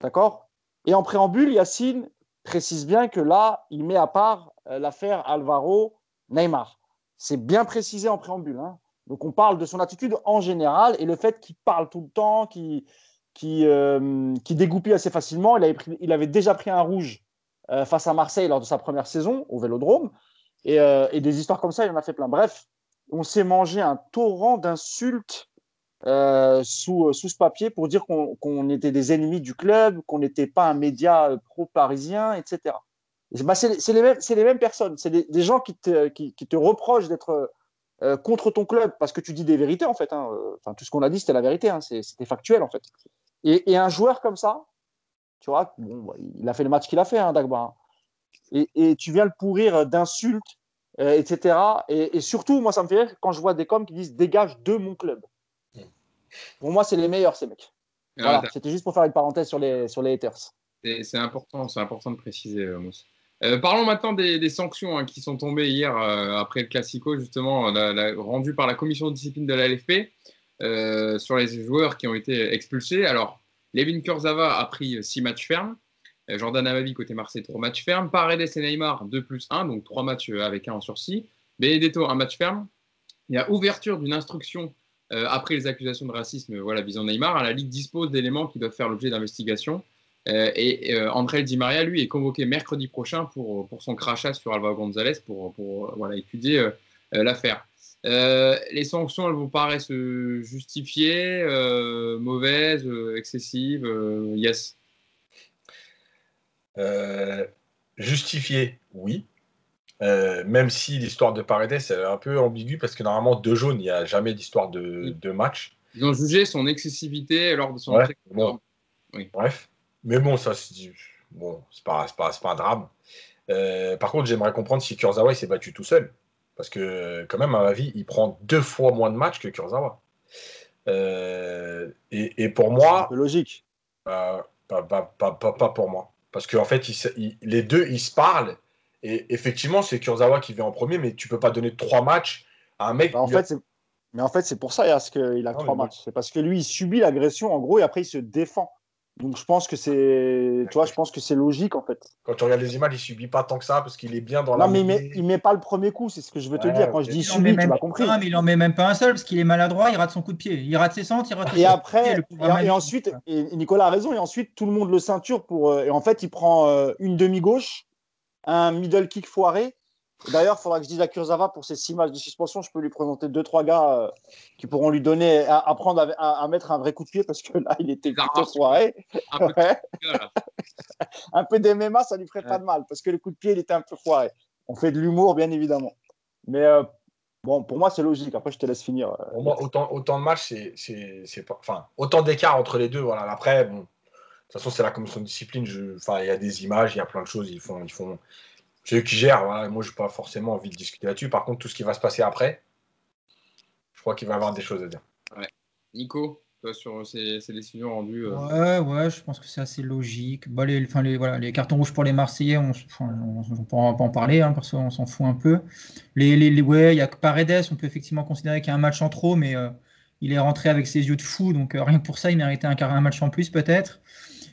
D'accord? Et en préambule, Yacine précise bien que là, il met à part l'affaire Alvaro Neymar. C'est bien précisé en préambule. Hein. Donc on parle de son attitude en général et le fait qu'il parle tout le temps, qu'il qui, dégoupille assez facilement. Il avait déjà pris un rouge face à Marseille lors de sa première saison au Vélodrome. Euh, et, des histoires comme ça, il y en a fait plein. Bref, on s'est mangé un torrent d'insultes euh, sous, sous ce papier pour dire qu'on était des ennemis du club, qu'on n'était pas un média euh, pro-parisien, etc. Bah, c'est les, les, mêmes personnes, c'est des, gens qui te, qui, te reprochent d'être contre ton club parce que tu dis des vérités, en fait. Hein. Enfin, tout ce qu'on a dit, c'était la vérité, hein. c'était factuel, en fait. Et, un joueur comme ça, tu vois, bon, bah, il a fait le match qu'il a fait, hein, Dagba. Hein et, tu viens le pourrir d'insultes, euh, etc. Et, surtout, moi, ça me fait rire quand je vois des coms qui disent dégage de mon club. Pour moi, c'est les meilleurs, ces mecs. Voilà, c'était juste pour faire une parenthèse sur les, sur les haters. C'est important, c'est important de préciser, euh, Mousse. Euh, parlons maintenant des, sanctions hein, qui sont tombées hier après le Classico, justement, la, rendues par la commission de discipline de la LFP sur les joueurs qui ont été expulsés. Alors, Levin Kurzawa a pris six matchs fermes. Euh, Jordan Amavi côté Marseille, 3 matchs fermes. Paredes et Neymar, 2 plus 1, donc 3 matchs euh, avec un en sursis. Benedetto, un match ferme. Il y a ouverture d'une instruction euh, après les accusations de racisme voilà, visant Neymar. La Ligue dispose d'éléments qui doivent faire l'objet d'investigation. et André Di Maria, lui, est convoqué mercredi prochain pour, pour son crachat sur Alvaro González pour, pour voilà, étudier l'affaire. les sanctions, elles vous paraissent justifiées, mauvaises, excessives Yes justifié, oui. Euh, même si l'histoire de Paredes est un peu ambiguë parce que normalement deux jaunes, il n'y a jamais d'histoire de, match. Ils ont jugé son excessivité lors de son oui. Bref, mais bon, ça bon, c'est pas, pas, pas, un drame. Euh, par contre, j'aimerais comprendre si Kurzawa s'est battu tout seul. Parce que, quand même, à ma vie, il prend deux fois moins de matchs que Kurzawa. et, pour moi. logique. pas, pas, pour moi. Parce qu'en fait, les deux, ils se parlent. Et effectivement, c'est Kurzawa qui vient en premier, mais tu peux pas donner trois matchs à un mec. Bah, en fait, mais en fait, c'est pour ça qu'il a trois matchs. C'est parce que lui, il subit l'agression, en gros, et après, il se défend. Donc je pense que c'est, tu vois, je pense que c'est logique en fait. Quand tu regardes les images, il subit pas tant que ça parce qu'il est bien dans la. Non, mais il met, il met pas le premier coup, c'est ce que je veux te dire. Quand je dis subit, tu m'as compris. Non, mais il en met même pas un seul parce qu'il est maladroit, il rate son coup de pied, il rate ses centres, il rate. Et après, et, ensuite, et Nicolas a raison, et ensuite tout le monde le ceinture pour, euh, et en fait, il prend euh, une demi gauche un middle kick foiré. D'ailleurs, il faudra que je dise à Kurzawa pour ces six matchs de suspension, je peux lui présenter deux, trois gars euh, qui pourront lui donner, à, apprendre à, mettre un vrai coup de pied parce que là, il était plutôt. Un, peu, un peu d'MMA, ça lui ferait pas de mal parce que le coup de pied, il était un peu foiré. On fait de l'humour, bien évidemment. Mais euh, bon, pour moi, c'est logique. Après, je te laisse finir. Pour moi, autant, autant de matchs, c'est pas. Enfin, autant d'écart entre les deux. Voilà. Après, bon, de toute façon, c'est la commission de discipline. Je... Enfin, il y a des images, il y a plein de choses. Ils font. Ils font... C'est eux qui gèrent. Voilà. Moi, je n'ai pas forcément envie de discuter là-dessus. Par contre, tout ce qui va se passer après, je crois qu'il va y avoir des choses à dire. Ouais. Nico sur ces, décisions rendues euh. Ouais, ouais, je pense que c'est assez logique. Bah, les, enfin, les, voilà, les cartons rouges pour les Marseillais, on ne pourra pas en parler hein, parce qu'on s'en fout un peu. Les, les, ouais, il y a que Paredes, on peut effectivement considérer qu'il y a un match en trop, mais euh, il est rentré avec ses yeux de fou, donc euh, rien que pour ça, il méritait un, un match en plus peut-être.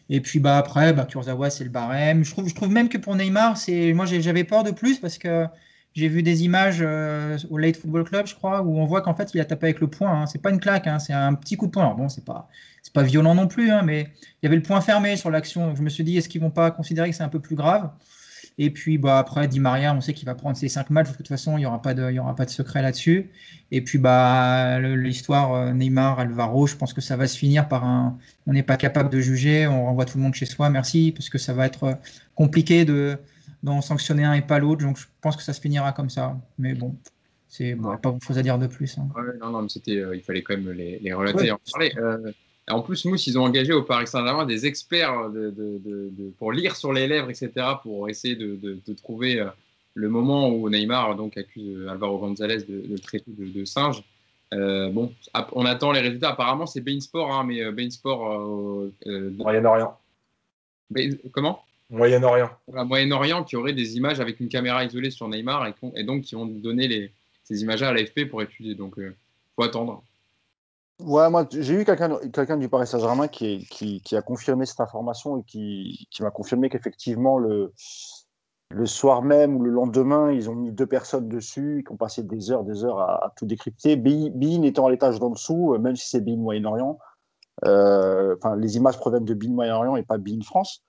Et puis bah après, bah, Kurzawa, c'est le barème. Je trouve, je trouve même que pour Neymar, moi j'avais peur de plus parce que j'ai vu des images euh, au Late Football Club, je crois, où on voit qu'en fait, il a tapé avec le poing. Hein. C'est pas une claque, hein, c'est un petit coup de poing. Bon, c'est pas, pas violent non plus, hein, mais il y avait le point fermé sur l'action. Je me suis dit, est-ce qu'ils vont pas considérer que c'est un peu plus grave? Et puis bah après, Di Maria, on sait qu'il va prendre ses cinq matchs. De toute façon, il y aura pas de, il y aura pas de secret là-dessus. Et puis bah l'histoire euh, Neymar, Alvaro, je pense que ça va se finir par un, on n'est pas capable de juger, on renvoie tout le monde chez soi, merci, parce que ça va être compliqué de d'en sanctionner un et pas l'autre. Donc je pense que ça se finira comme ça. Mais bon, c'est bon, pas grand chose à dire de plus. Hein. non, non, mais c'était, euh, il fallait quand même les, les relater en parler. Euh, en plus, Mousse, ils ont engagé au Paris Saint-Germain des experts de, de, de, pour lire sur les lèvres, etc., pour essayer de, trouver euh, le moment où Neymar donc, accuse Alvaro González de, le traiter de, singe. bon, on attend les résultats. Apparemment, c'est Bein Sport, hein, mais Bein Sport. Moyen-Orient. Comment? Moyen-Orient. Moyen-Orient qui aurait des images avec une caméra isolée sur Neymar et, donc qui vont donner les, ces images à l'AFP pour étudier. Donc, il euh, faut attendre. Ouais, moi, j'ai eu quelqu'un du Paris Saint-Germain qui, a confirmé cette information et qui, m'a confirmé qu'effectivement, le, soir même ou le lendemain, ils ont mis deux personnes dessus, qui ont passé des heures, des heures à, tout décrypter. Bein étant à l'étage d'en dessous, même si c'est Bein Moyen-Orient, euh, les images proviennent de Bein Moyen-Orient et pas Bein France.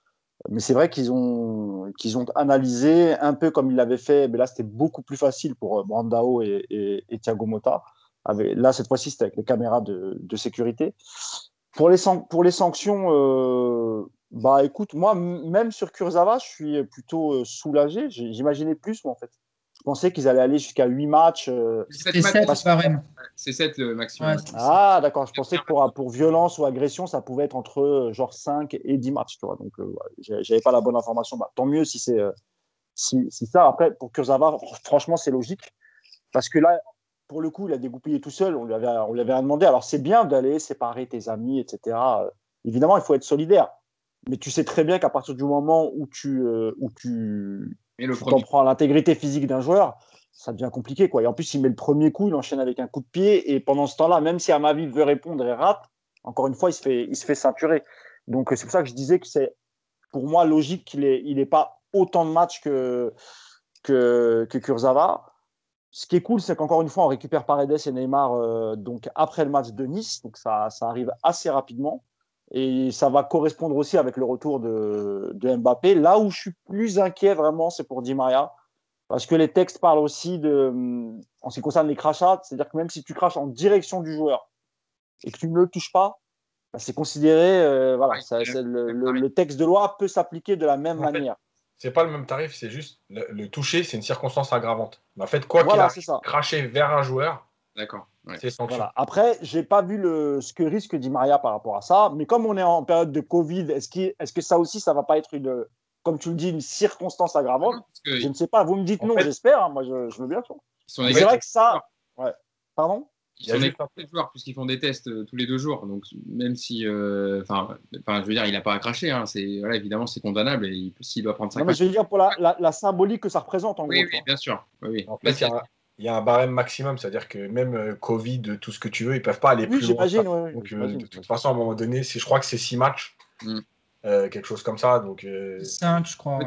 Mais c'est vrai qu'ils ont, qu'ils ont analysé un peu comme ils l'avaient fait, mais là c'était beaucoup plus facile pour euh, Brandao et, et, Thiago Motta. Là, cette fois-ci, c'était avec les caméras de, de, sécurité. Pour les, pour les sanctions, euh, bah écoute, moi, même sur Kurzawa, je suis plutôt euh, soulagé. J'imaginais plus, moi, en fait pensais qu'ils allaient aller jusqu'à 8 matchs. Euh, c'est 7, le maximum. ah, d'accord. Je pensais que pour, pour violence ou agression, ça pouvait être entre euh, genre 5 et 10 matchs. Tu vois. Donc, euh, j'avais pas la bonne information. Bah, tant mieux si c'est si, ça. Après, pour Kurzawa, franchement, c'est logique. Parce que là, pour le coup, il a dégoupillé tout seul. On lui avait, on lui avait demandé. Alors, c'est bien d'aller séparer tes amis, etc. évidemment, il faut être solidaire. Mais tu sais très bien qu'à partir du moment où tu, où tu tu prends l'intégrité physique d'un joueur, ça devient compliqué. Quoi. Et en plus, il met le premier coup, il enchaîne avec un coup de pied. Et pendant ce temps-là, même si Amavi veut répondre et rate, encore une fois, il se fait, il se fait ceinturer. Donc, c'est pour ça que je disais que c'est, pour moi, logique qu'il n'ait il est pas autant de matchs que, que, que Kurzawa. Ce qui est cool, c'est qu'encore une fois, on récupère Paredes et Neymar euh, donc après le match de Nice. Donc, ça, ça arrive assez rapidement. Et ça va correspondre aussi avec le retour de, de Mbappé. Là où je suis plus inquiet vraiment, c'est pour Di Maria. Parce que les textes parlent aussi de, en ce qui concerne les crachats, c'est-à-dire que même si tu craches en direction du joueur et que tu ne le touches pas, bah, c'est considéré, euh, voilà, le, texte de loi peut s'appliquer de la même manière. C'est pas le même tarif, c'est juste le, toucher, c'est une circonstance aggravante. Mais en fait, quoi qu'il arrive, cracher vers un joueur, D'accord. Voilà. Après, j'ai pas vu le, ce que risque dit Maria par rapport à ça, mais comme on est en période de Covid, est-ce est que ça aussi, ça va pas être une, comme tu le dis, une circonstance aggravante? Je ne sais pas. Vous me dites non, j'espère. Hein, moi, je, je, veux bien. C'est vrai que ça. Ouais. Pardon? Ils sont des joueurs puisqu'ils font des tests euh, tous les deux jours. Donc même si, euh, enfin, je veux dire, il n'a pas à cracher. Hein, c'est voilà, évidemment c'est condamnable et s'il doit prendre ça. Non, mais je veux dire pour la, la, symbolique que ça représente en oui, gros. Oui, bien sûr. Oui, En fait, il y a un barème maximum, c'est-à-dire que même euh, Covid, tout ce que tu veux, ils peuvent pas aller plus loin. donc, euh, de toute façon, à un moment donné, je crois que c'est six matchs, mm. euh, quelque chose comme ça. Donc, 5, je crois.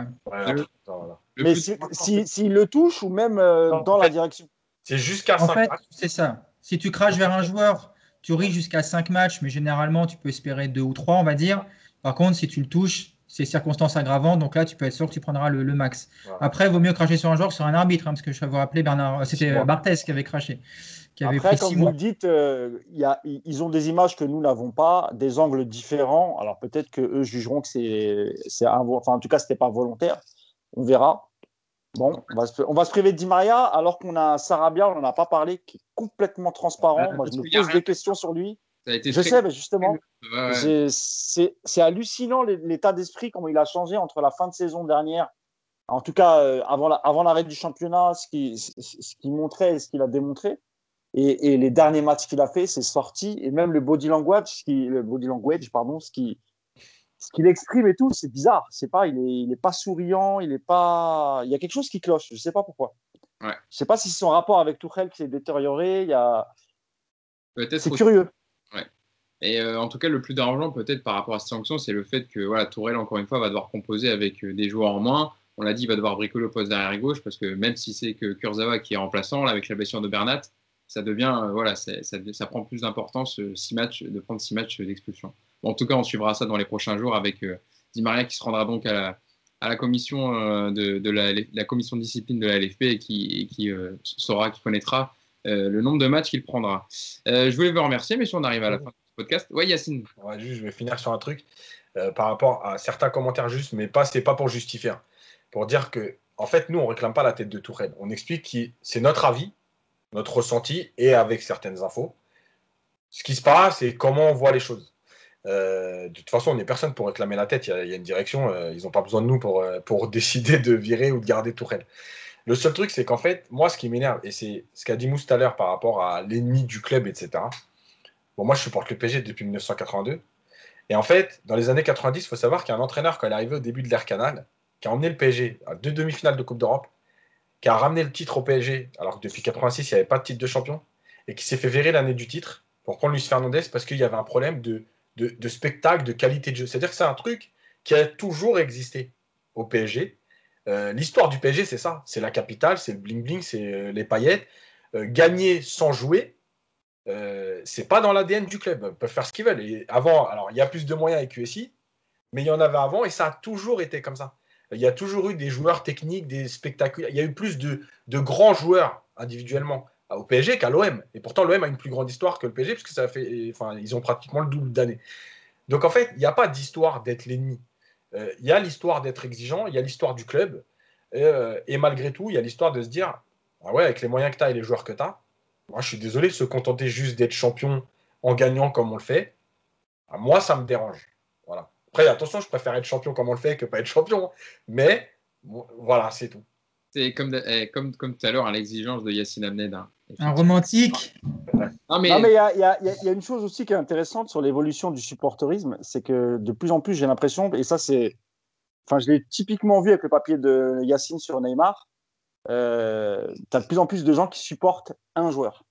Mais s'il si, si, le touche ou même dans la direction C'est jusqu'à 5 fait, C'est ça. Si tu craches vers un joueur, tu risques jusqu'à 5 matchs, mais généralement, tu peux espérer 2 ou 3, on va dire. Par contre, si tu le touches, c'est circonstances aggravantes, donc là, tu peux être sûr que tu prendras le, max. Après, il vaut mieux cracher sur un joueur que sur un arbitre, hein, parce que je vais vous rappeler, Bernard, c'était Barthez qui avait craché. Qui avait Après, comme vous le dites, euh, y a, ils ont des images que nous n'avons pas, des angles différents. Alors peut-être qu'eux jugeront que c'est, enfin en tout cas, c'était pas volontaire. On verra. Bon, on va, se, on va se priver de Di Maria alors qu'on a Sarabia, on n'en a pas parlé, qui est complètement transparent. Moi, je me pose des questions sur lui. Je sais, mais justement, c'est hallucinant l'état d'esprit, comment il a changé entre la fin de saison dernière, en tout cas euh, avant l'arrêt du championnat, ce qu'il ce qui montrait et ce qu'il a démontré, et, les derniers matchs qu'il a fait, ses sorties, et même le body language, ce qui, le body language pardon, ce qui ce qu'il exprime et tout, c'est bizarre. C'est pas, il est, il est pas souriant, il est pas, il y a quelque chose qui cloche. Je sais pas pourquoi. Ouais. Je sais pas si c'est son rapport avec Tourelle qui s'est détérioré. Il y a, c'est curieux. Et euh, en tout cas, le plus d'argent peut-être par rapport à cette sanction, c'est le fait que voilà, Tourelle, encore une fois, va devoir composer avec euh, des joueurs en moins. On l'a dit, il va devoir bricoler au poste derrière gauche parce que même si c'est que Kurzawa qui est remplaçant, là, avec la blessure de Bernat, ça devient, euh, voilà, ça, ça, prend plus d'importance six matchs, de prendre six matchs d'expulsion. En tout cas, on suivra ça dans les prochains jours avec Di Maria qui se rendra donc à la, à la commission de, la, commission de discipline de la LFP et qui, qui saura, qui connaîtra le nombre de matchs qu'il prendra. je voulais vous remercier, mais si on arrive à la fin podcast. Ouais, Yacine. juste, je vais finir sur un truc euh, par rapport à certains commentaires justes, mais pas, c'est pas pour justifier. Hein. Pour dire que, en fait, nous, on réclame pas la tête de Tourelle. On explique que c'est notre avis, notre ressenti, et avec certaines infos. Ce qui se passe et comment on voit les choses. Euh, de toute façon, on n'est personne pour réclamer la tête. Il y, a, une direction. Euh, ils n'ont pas besoin de nous pour, pour décider de virer ou de garder Tourelle. Le seul truc, c'est qu'en fait, moi, ce qui m'énerve, et c'est ce qu'a dit Mousse tout à l'heure par rapport à l'ennemi du club, etc., Bon, moi, je supporte le PSG depuis 1982. Et en fait, dans les années 90, il faut savoir qu'il y a un entraîneur, quand il est arrivé au début de l'ère Canal, qui a emmené le PSG à deux demi-finales de Coupe d'Europe, qui a ramené le titre au PSG, alors que depuis 86, il n'y avait pas de titre de champion, et qui s'est fait virer l'année du titre pour prendre Luis Fernandez parce qu'il y avait un problème de, de, spectacle, de qualité de jeu. C'est-à-dire que c'est un truc qui a toujours existé au PSG. Euh, l'histoire du PSG, c'est ça. C'est la capitale, c'est le bling-bling, c'est euh, les paillettes. Euh, gagner sans jouer, euh, c'est pas dans l'ADN du club. Ils peuvent faire ce qu'ils veulent. Et avant, alors il y a plus de moyens avec QSI, mais il y en avait avant et ça a toujours été comme ça. Il y a toujours eu des joueurs techniques, des spectacles. Il y a eu plus de, grands joueurs individuellement au PSG qu'à l'OM. Et pourtant, l'OM a une plus grande histoire que le PSG, parce que ça fait, enfin, ils ont pratiquement le double d'années. Donc en fait, il n'y a pas d'histoire d'être l'ennemi. Euh, il y a l'histoire d'être exigeant, il y a l'histoire du club. Euh, et malgré tout, il y a l'histoire de se dire, ah ouais, avec les moyens que tu as et les joueurs que tu as, moi, je suis désolé, se contenter juste d'être champion en gagnant comme on le fait, ah, moi, ça me dérange. Voilà. Après, attention, je préfère être champion comme on le fait que pas être champion. Mais voilà, c'est tout. C'est comme, eh, comme, comme tout à l'heure, à l'exigence de Yacine Amned. Hein, un romantique. Non, mais il y, a, y, a, y, a, une chose aussi qui est intéressante sur l'évolution du supporterisme, c'est que de plus en plus, j'ai l'impression, et ça, c'est. Enfin, je l'ai typiquement vu avec le papier de Yacine sur Neymar, euh, tu as de plus en plus de gens qui supportent un joueur.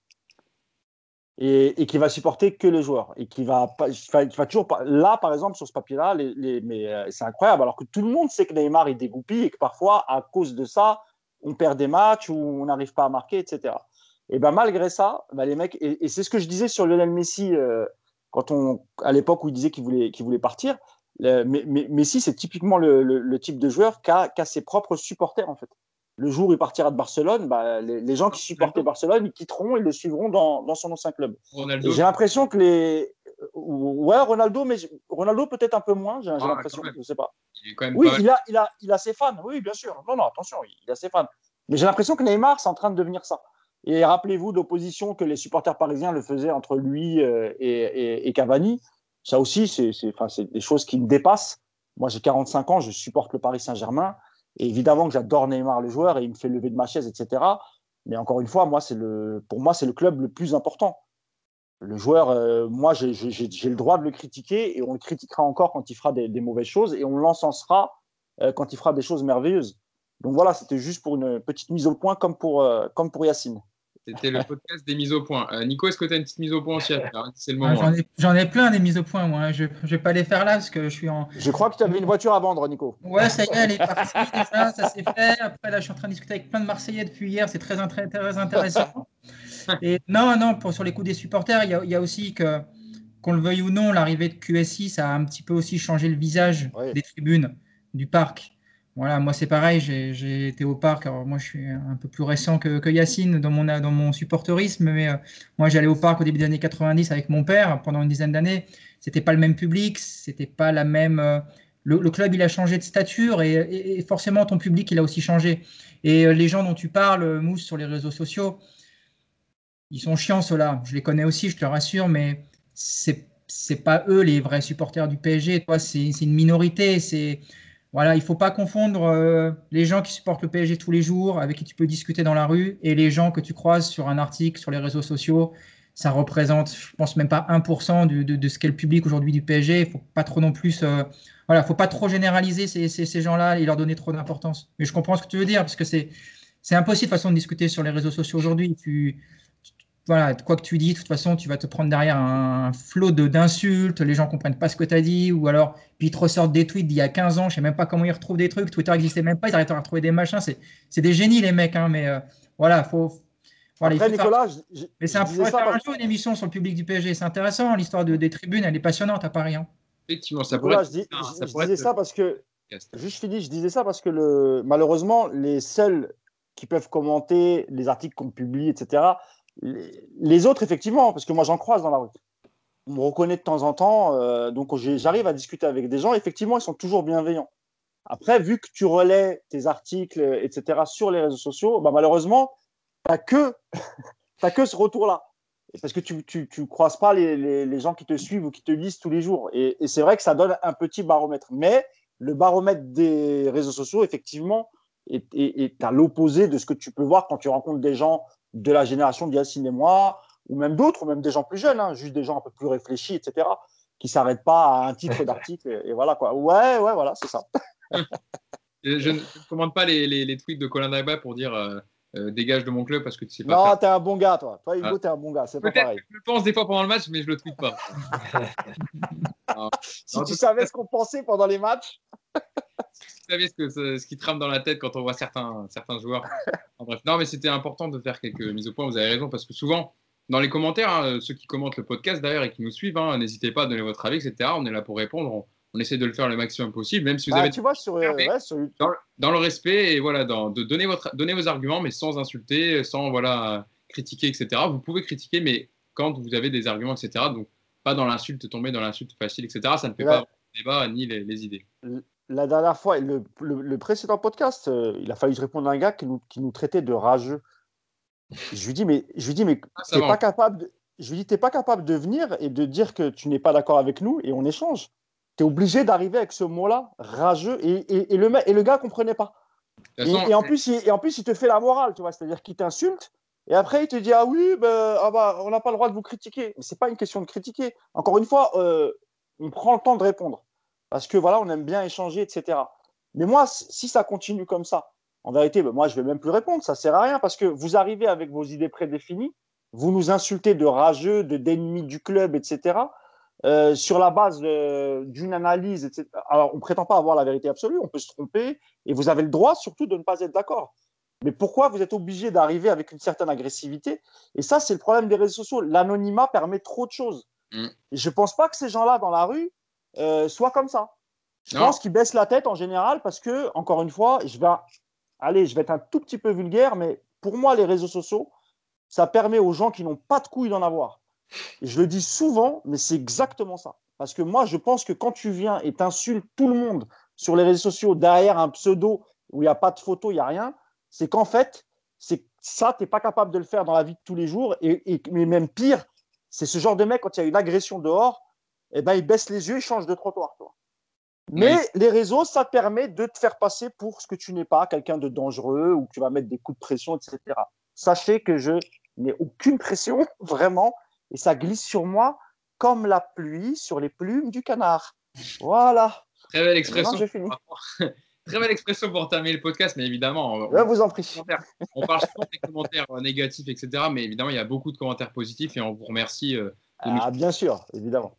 Et, qui va supporter que le joueur. Et qui va, va toujours. Là, par exemple, sur ce papier-là, les, mais euh, c'est incroyable. Alors que tout le monde sait que Neymar est dégoupille et que parfois, à cause de ça, on perd des matchs ou on n'arrive pas à marquer, etc. Et ben malgré ça, ben, les mecs, et, c'est ce que je disais sur Lionel Messi euh, quand on, à l'époque où il disait qu'il voulait, qu'il voulait partir. mais, Messi, c'est typiquement le, type de joueur qui a, ses propres supporters en fait le jour où il partira de Barcelone, bah, les, gens qui supportaient Barcelone, ils quitteront, ils le suivront dans, son ancien club. J'ai l'impression que les. Ouais, Ronaldo, mais Ronaldo peut-être un peu moins, j'ai ah, l'impression, je ne sais pas. Oui, il, a, il, a, il a ses fans, oui, bien sûr. Non, non, attention, il a ses fans. Mais j'ai l'impression que Neymar, c'est en train de devenir ça. Et rappelez-vous d'opposition que les supporters parisiens le faisaient entre lui euh, et, et, Cavani. Ça aussi, c'est des choses qui me dépassent. Moi, j'ai 45 ans, je supporte le Paris Saint-Germain évidemment que j'adore Neymar le joueur et il me fait lever de ma chaise, etc. Mais encore une fois, moi, c'est le, pour moi, c'est le club le plus important. Le joueur, euh, moi, j'ai le droit de le critiquer et on le critiquera encore quand il fera des, mauvaises choses et on l'encensera euh, quand il fera des choses merveilleuses. Donc voilà, c'était juste pour une petite mise au point comme pour, euh, comme pour Yacine. C'était le podcast des mises au point. Euh, Nico, est-ce que tu as une petite mise au point aussi C'est le ah, moment. J'en ai, plein des mises au point, moi. Je ne vais pas les faire là parce que je suis en. Je crois que tu avais une voiture à vendre, Nico. Ouais, ça y est, elle est partie ça s'est fait. Après, là, je suis en train de discuter avec plein de Marseillais depuis hier. C'est très, très, intéressant. Et non, non, pour, sur les coups des supporters, il y a, aussi que qu'on le veuille ou non, l'arrivée de QSI, ça a un petit peu aussi changé le visage des tribunes, du parc. Voilà, moi c'est pareil, j'ai été au parc. Alors moi je suis un peu plus récent que, Yacine dans mon, dans mon supporterisme, mais euh, moi j'allais au parc au début des années 90 avec mon père pendant une dizaine d'années. C'était pas le même public, c'était pas la même. Euh, le, club il a changé de stature et, forcément ton public il a aussi changé. Et euh, les gens dont tu parles, Mousse, sur les réseaux sociaux, ils sont chiants ceux-là. Je les connais aussi, je te rassure, mais c'est c'est pas eux les vrais supporters du PSG. Toi, c'est une minorité. C'est voilà, il ne faut pas confondre euh, les gens qui supportent le PSG tous les jours, avec qui tu peux discuter dans la rue, et les gens que tu croises sur un article, sur les réseaux sociaux. Ça représente, je pense, même pas 1% de, ce qu'est le public aujourd'hui du PSG. Il ne faut pas trop non plus. Euh, voilà, faut pas trop généraliser ces, ces gens-là et leur donner trop d'importance. Mais je comprends ce que tu veux dire, parce que c'est impossible de façon de discuter sur les réseaux sociaux aujourd'hui. Voilà, quoi que tu dis, de toute façon, tu vas te prendre derrière un flot d'insultes, les gens comprennent pas ce que tu as dit, ou alors, puis ils te ressortent des tweets d'il y a 15 ans, je sais même pas comment ils retrouvent des trucs, Twitter n'existait même pas, ils arrêtent à retrouver des machins, c'est des génies les mecs, hein, mais euh, voilà, faut. Voilà, Après, Nicolas, mais c'est un, faire un jour une émission sur le public du PSG, c'est intéressant, l'histoire de, des tribunes, elle est passionnante à Paris. Hein. Effectivement, ça pourrait. je, disais ça parce que. Juste fini, je disais ça parce que le, malheureusement, les seuls qui peuvent commenter les articles qu'on publie, etc., les autres, effectivement, parce que moi j'en croise dans la rue. On me reconnaît de temps en temps, euh, donc j'arrive à discuter avec des gens. Effectivement, ils sont toujours bienveillants. Après, vu que tu relais tes articles, etc., sur les réseaux sociaux, bah, malheureusement, tu n'as que, que ce retour-là. Parce que tu ne croises pas les, gens qui te suivent ou qui te lisent tous les jours. Et, c'est vrai que ça donne un petit baromètre. Mais le baromètre des réseaux sociaux, effectivement, est, est à l'opposé de ce que tu peux voir quand tu rencontres des gens de la génération d'Yacine et moi, ou même d'autres, ou même des gens plus jeunes, hein, juste des gens un peu plus réfléchis, etc., qui ne s'arrêtent pas à un titre d'article. Et, voilà quoi. Ouais, ouais, voilà, c'est ça. je ne commande pas les, les, tweets de Colin Dagba pour dire euh, euh, dégage de mon club parce que tu sais pas. Non, t'es un bon gars, toi. Toi, Hugo, ah. t'es un bon gars. C'est pas pareil. Je le pense des fois pendant le match, mais je le tweete pas. si tu savais ce qu'on pensait pendant les matchs. Vous savez ce, que, ce qui trame dans la tête quand on voit certains, certains joueurs. bref. Non, mais c'était important de faire quelques mises au point. Vous avez raison, parce que souvent, dans les commentaires, hein, ceux qui commentent le podcast d'ailleurs et qui nous suivent, hein, n'hésitez pas à donner votre avis, etc. On est là pour répondre. On, essaie de le faire le maximum possible, même si vous ah, avez. Tu vois, sur, dans, le respect et voilà, dans, de donner, votre, donner vos arguments, mais sans insulter, sans voilà, critiquer, etc. Vous pouvez critiquer, mais quand vous avez des arguments, etc. Donc, pas dans l'insulte, tomber dans l'insulte facile, etc. Ça ne fait pas débat ni les, les idées la dernière fois, le, le, précédent podcast, euh, il a fallu répondre à un gars qui nous, qui nous traitait de rageux. Je lui dis, mais, je lui dis, mais ah, t'es pas capable de, je lui dis, t'es pas capable de venir et de dire que tu n'es pas d'accord avec nous et on échange. Tu es obligé d'arriver avec ce mot-là, rageux, et, et, et, le, et le gars comprenait pas. Et, en plus, il, et en plus, il te fait la morale, tu vois, c'est-à-dire qu'il t'insulte, et après, il te dit, ah oui, ben, ah bah, on n'a pas le droit de vous critiquer. Mais c'est pas une question de critiquer. Encore une fois, euh, on prend le temps de répondre parce que voilà, on aime bien échanger, etc. Mais moi, si ça continue comme ça, en vérité, ben, moi, je vais même plus répondre, ça sert à rien parce que vous arrivez avec vos idées prédéfinies, vous nous insultez de rageux, de d'ennemis du club, etc. Euh, sur la base d'une analyse, etc. Alors, on ne prétend pas avoir la vérité absolue, on peut se tromper, et vous avez le droit surtout de ne pas être d'accord. Mais pourquoi vous êtes obligé d'arriver avec une certaine agressivité? Et ça, c'est le problème des réseaux sociaux. L'anonymat permet trop de choses. Mm. Et je ne pense pas que ces gens-là dans la rue, euh, soit comme ça. Je pense qu'ils baissent la tête en général parce que, encore une fois, je vais, allez, je vais être un tout petit peu vulgaire, mais pour moi, les réseaux sociaux, ça permet aux gens qui n'ont pas de couilles d'en avoir. Et je le dis souvent, mais c'est exactement ça. Parce que moi, je pense que quand tu viens et t'insultes tout le monde sur les réseaux sociaux derrière un pseudo où il n'y a pas de photo, il n'y a rien, c'est qu'en fait, c'est ça, tu n'es pas capable de le faire dans la vie de tous les jours. Et, et mais même pire, c'est ce genre de mec, quand il y a une agression dehors, eh ben, il baisse les yeux, il change de trottoir. Toi. Mais les réseaux, ça te permet de te faire passer pour ce que tu n'es pas, quelqu'un de dangereux ou que tu vas mettre des coups de pression, etc. Sachez que je n'ai aucune pression, vraiment, et ça glisse sur moi comme la pluie sur les plumes du canard. Voilà. Très belle expression. Très belle expression pour terminer le podcast, mais évidemment, on, vous en prie. On parle souvent des commentaires négatifs, etc. Mais évidemment, il y a beaucoup de commentaires positifs et on vous remercie. Euh, ah, bien sûr, évidemment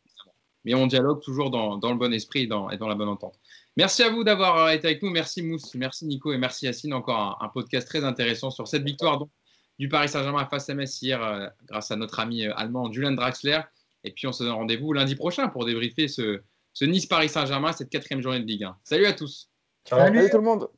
mais on dialogue toujours dans, le bon esprit et dans, la bonne entente. Merci à vous d'avoir été avec nous. Merci Mousse, merci Nico et merci Yacine. Encore un, podcast très intéressant sur cette victoire du Paris Saint-Germain face à Metz hier, euh, grâce à notre ami euh, allemand Julian Draxler. Et puis on se donne rendez-vous lundi prochain pour débriefer ce, ce Nice-Paris Saint-Germain, cette quatrième journée de Ligue 1. Salut à tous. Salut tout le monde.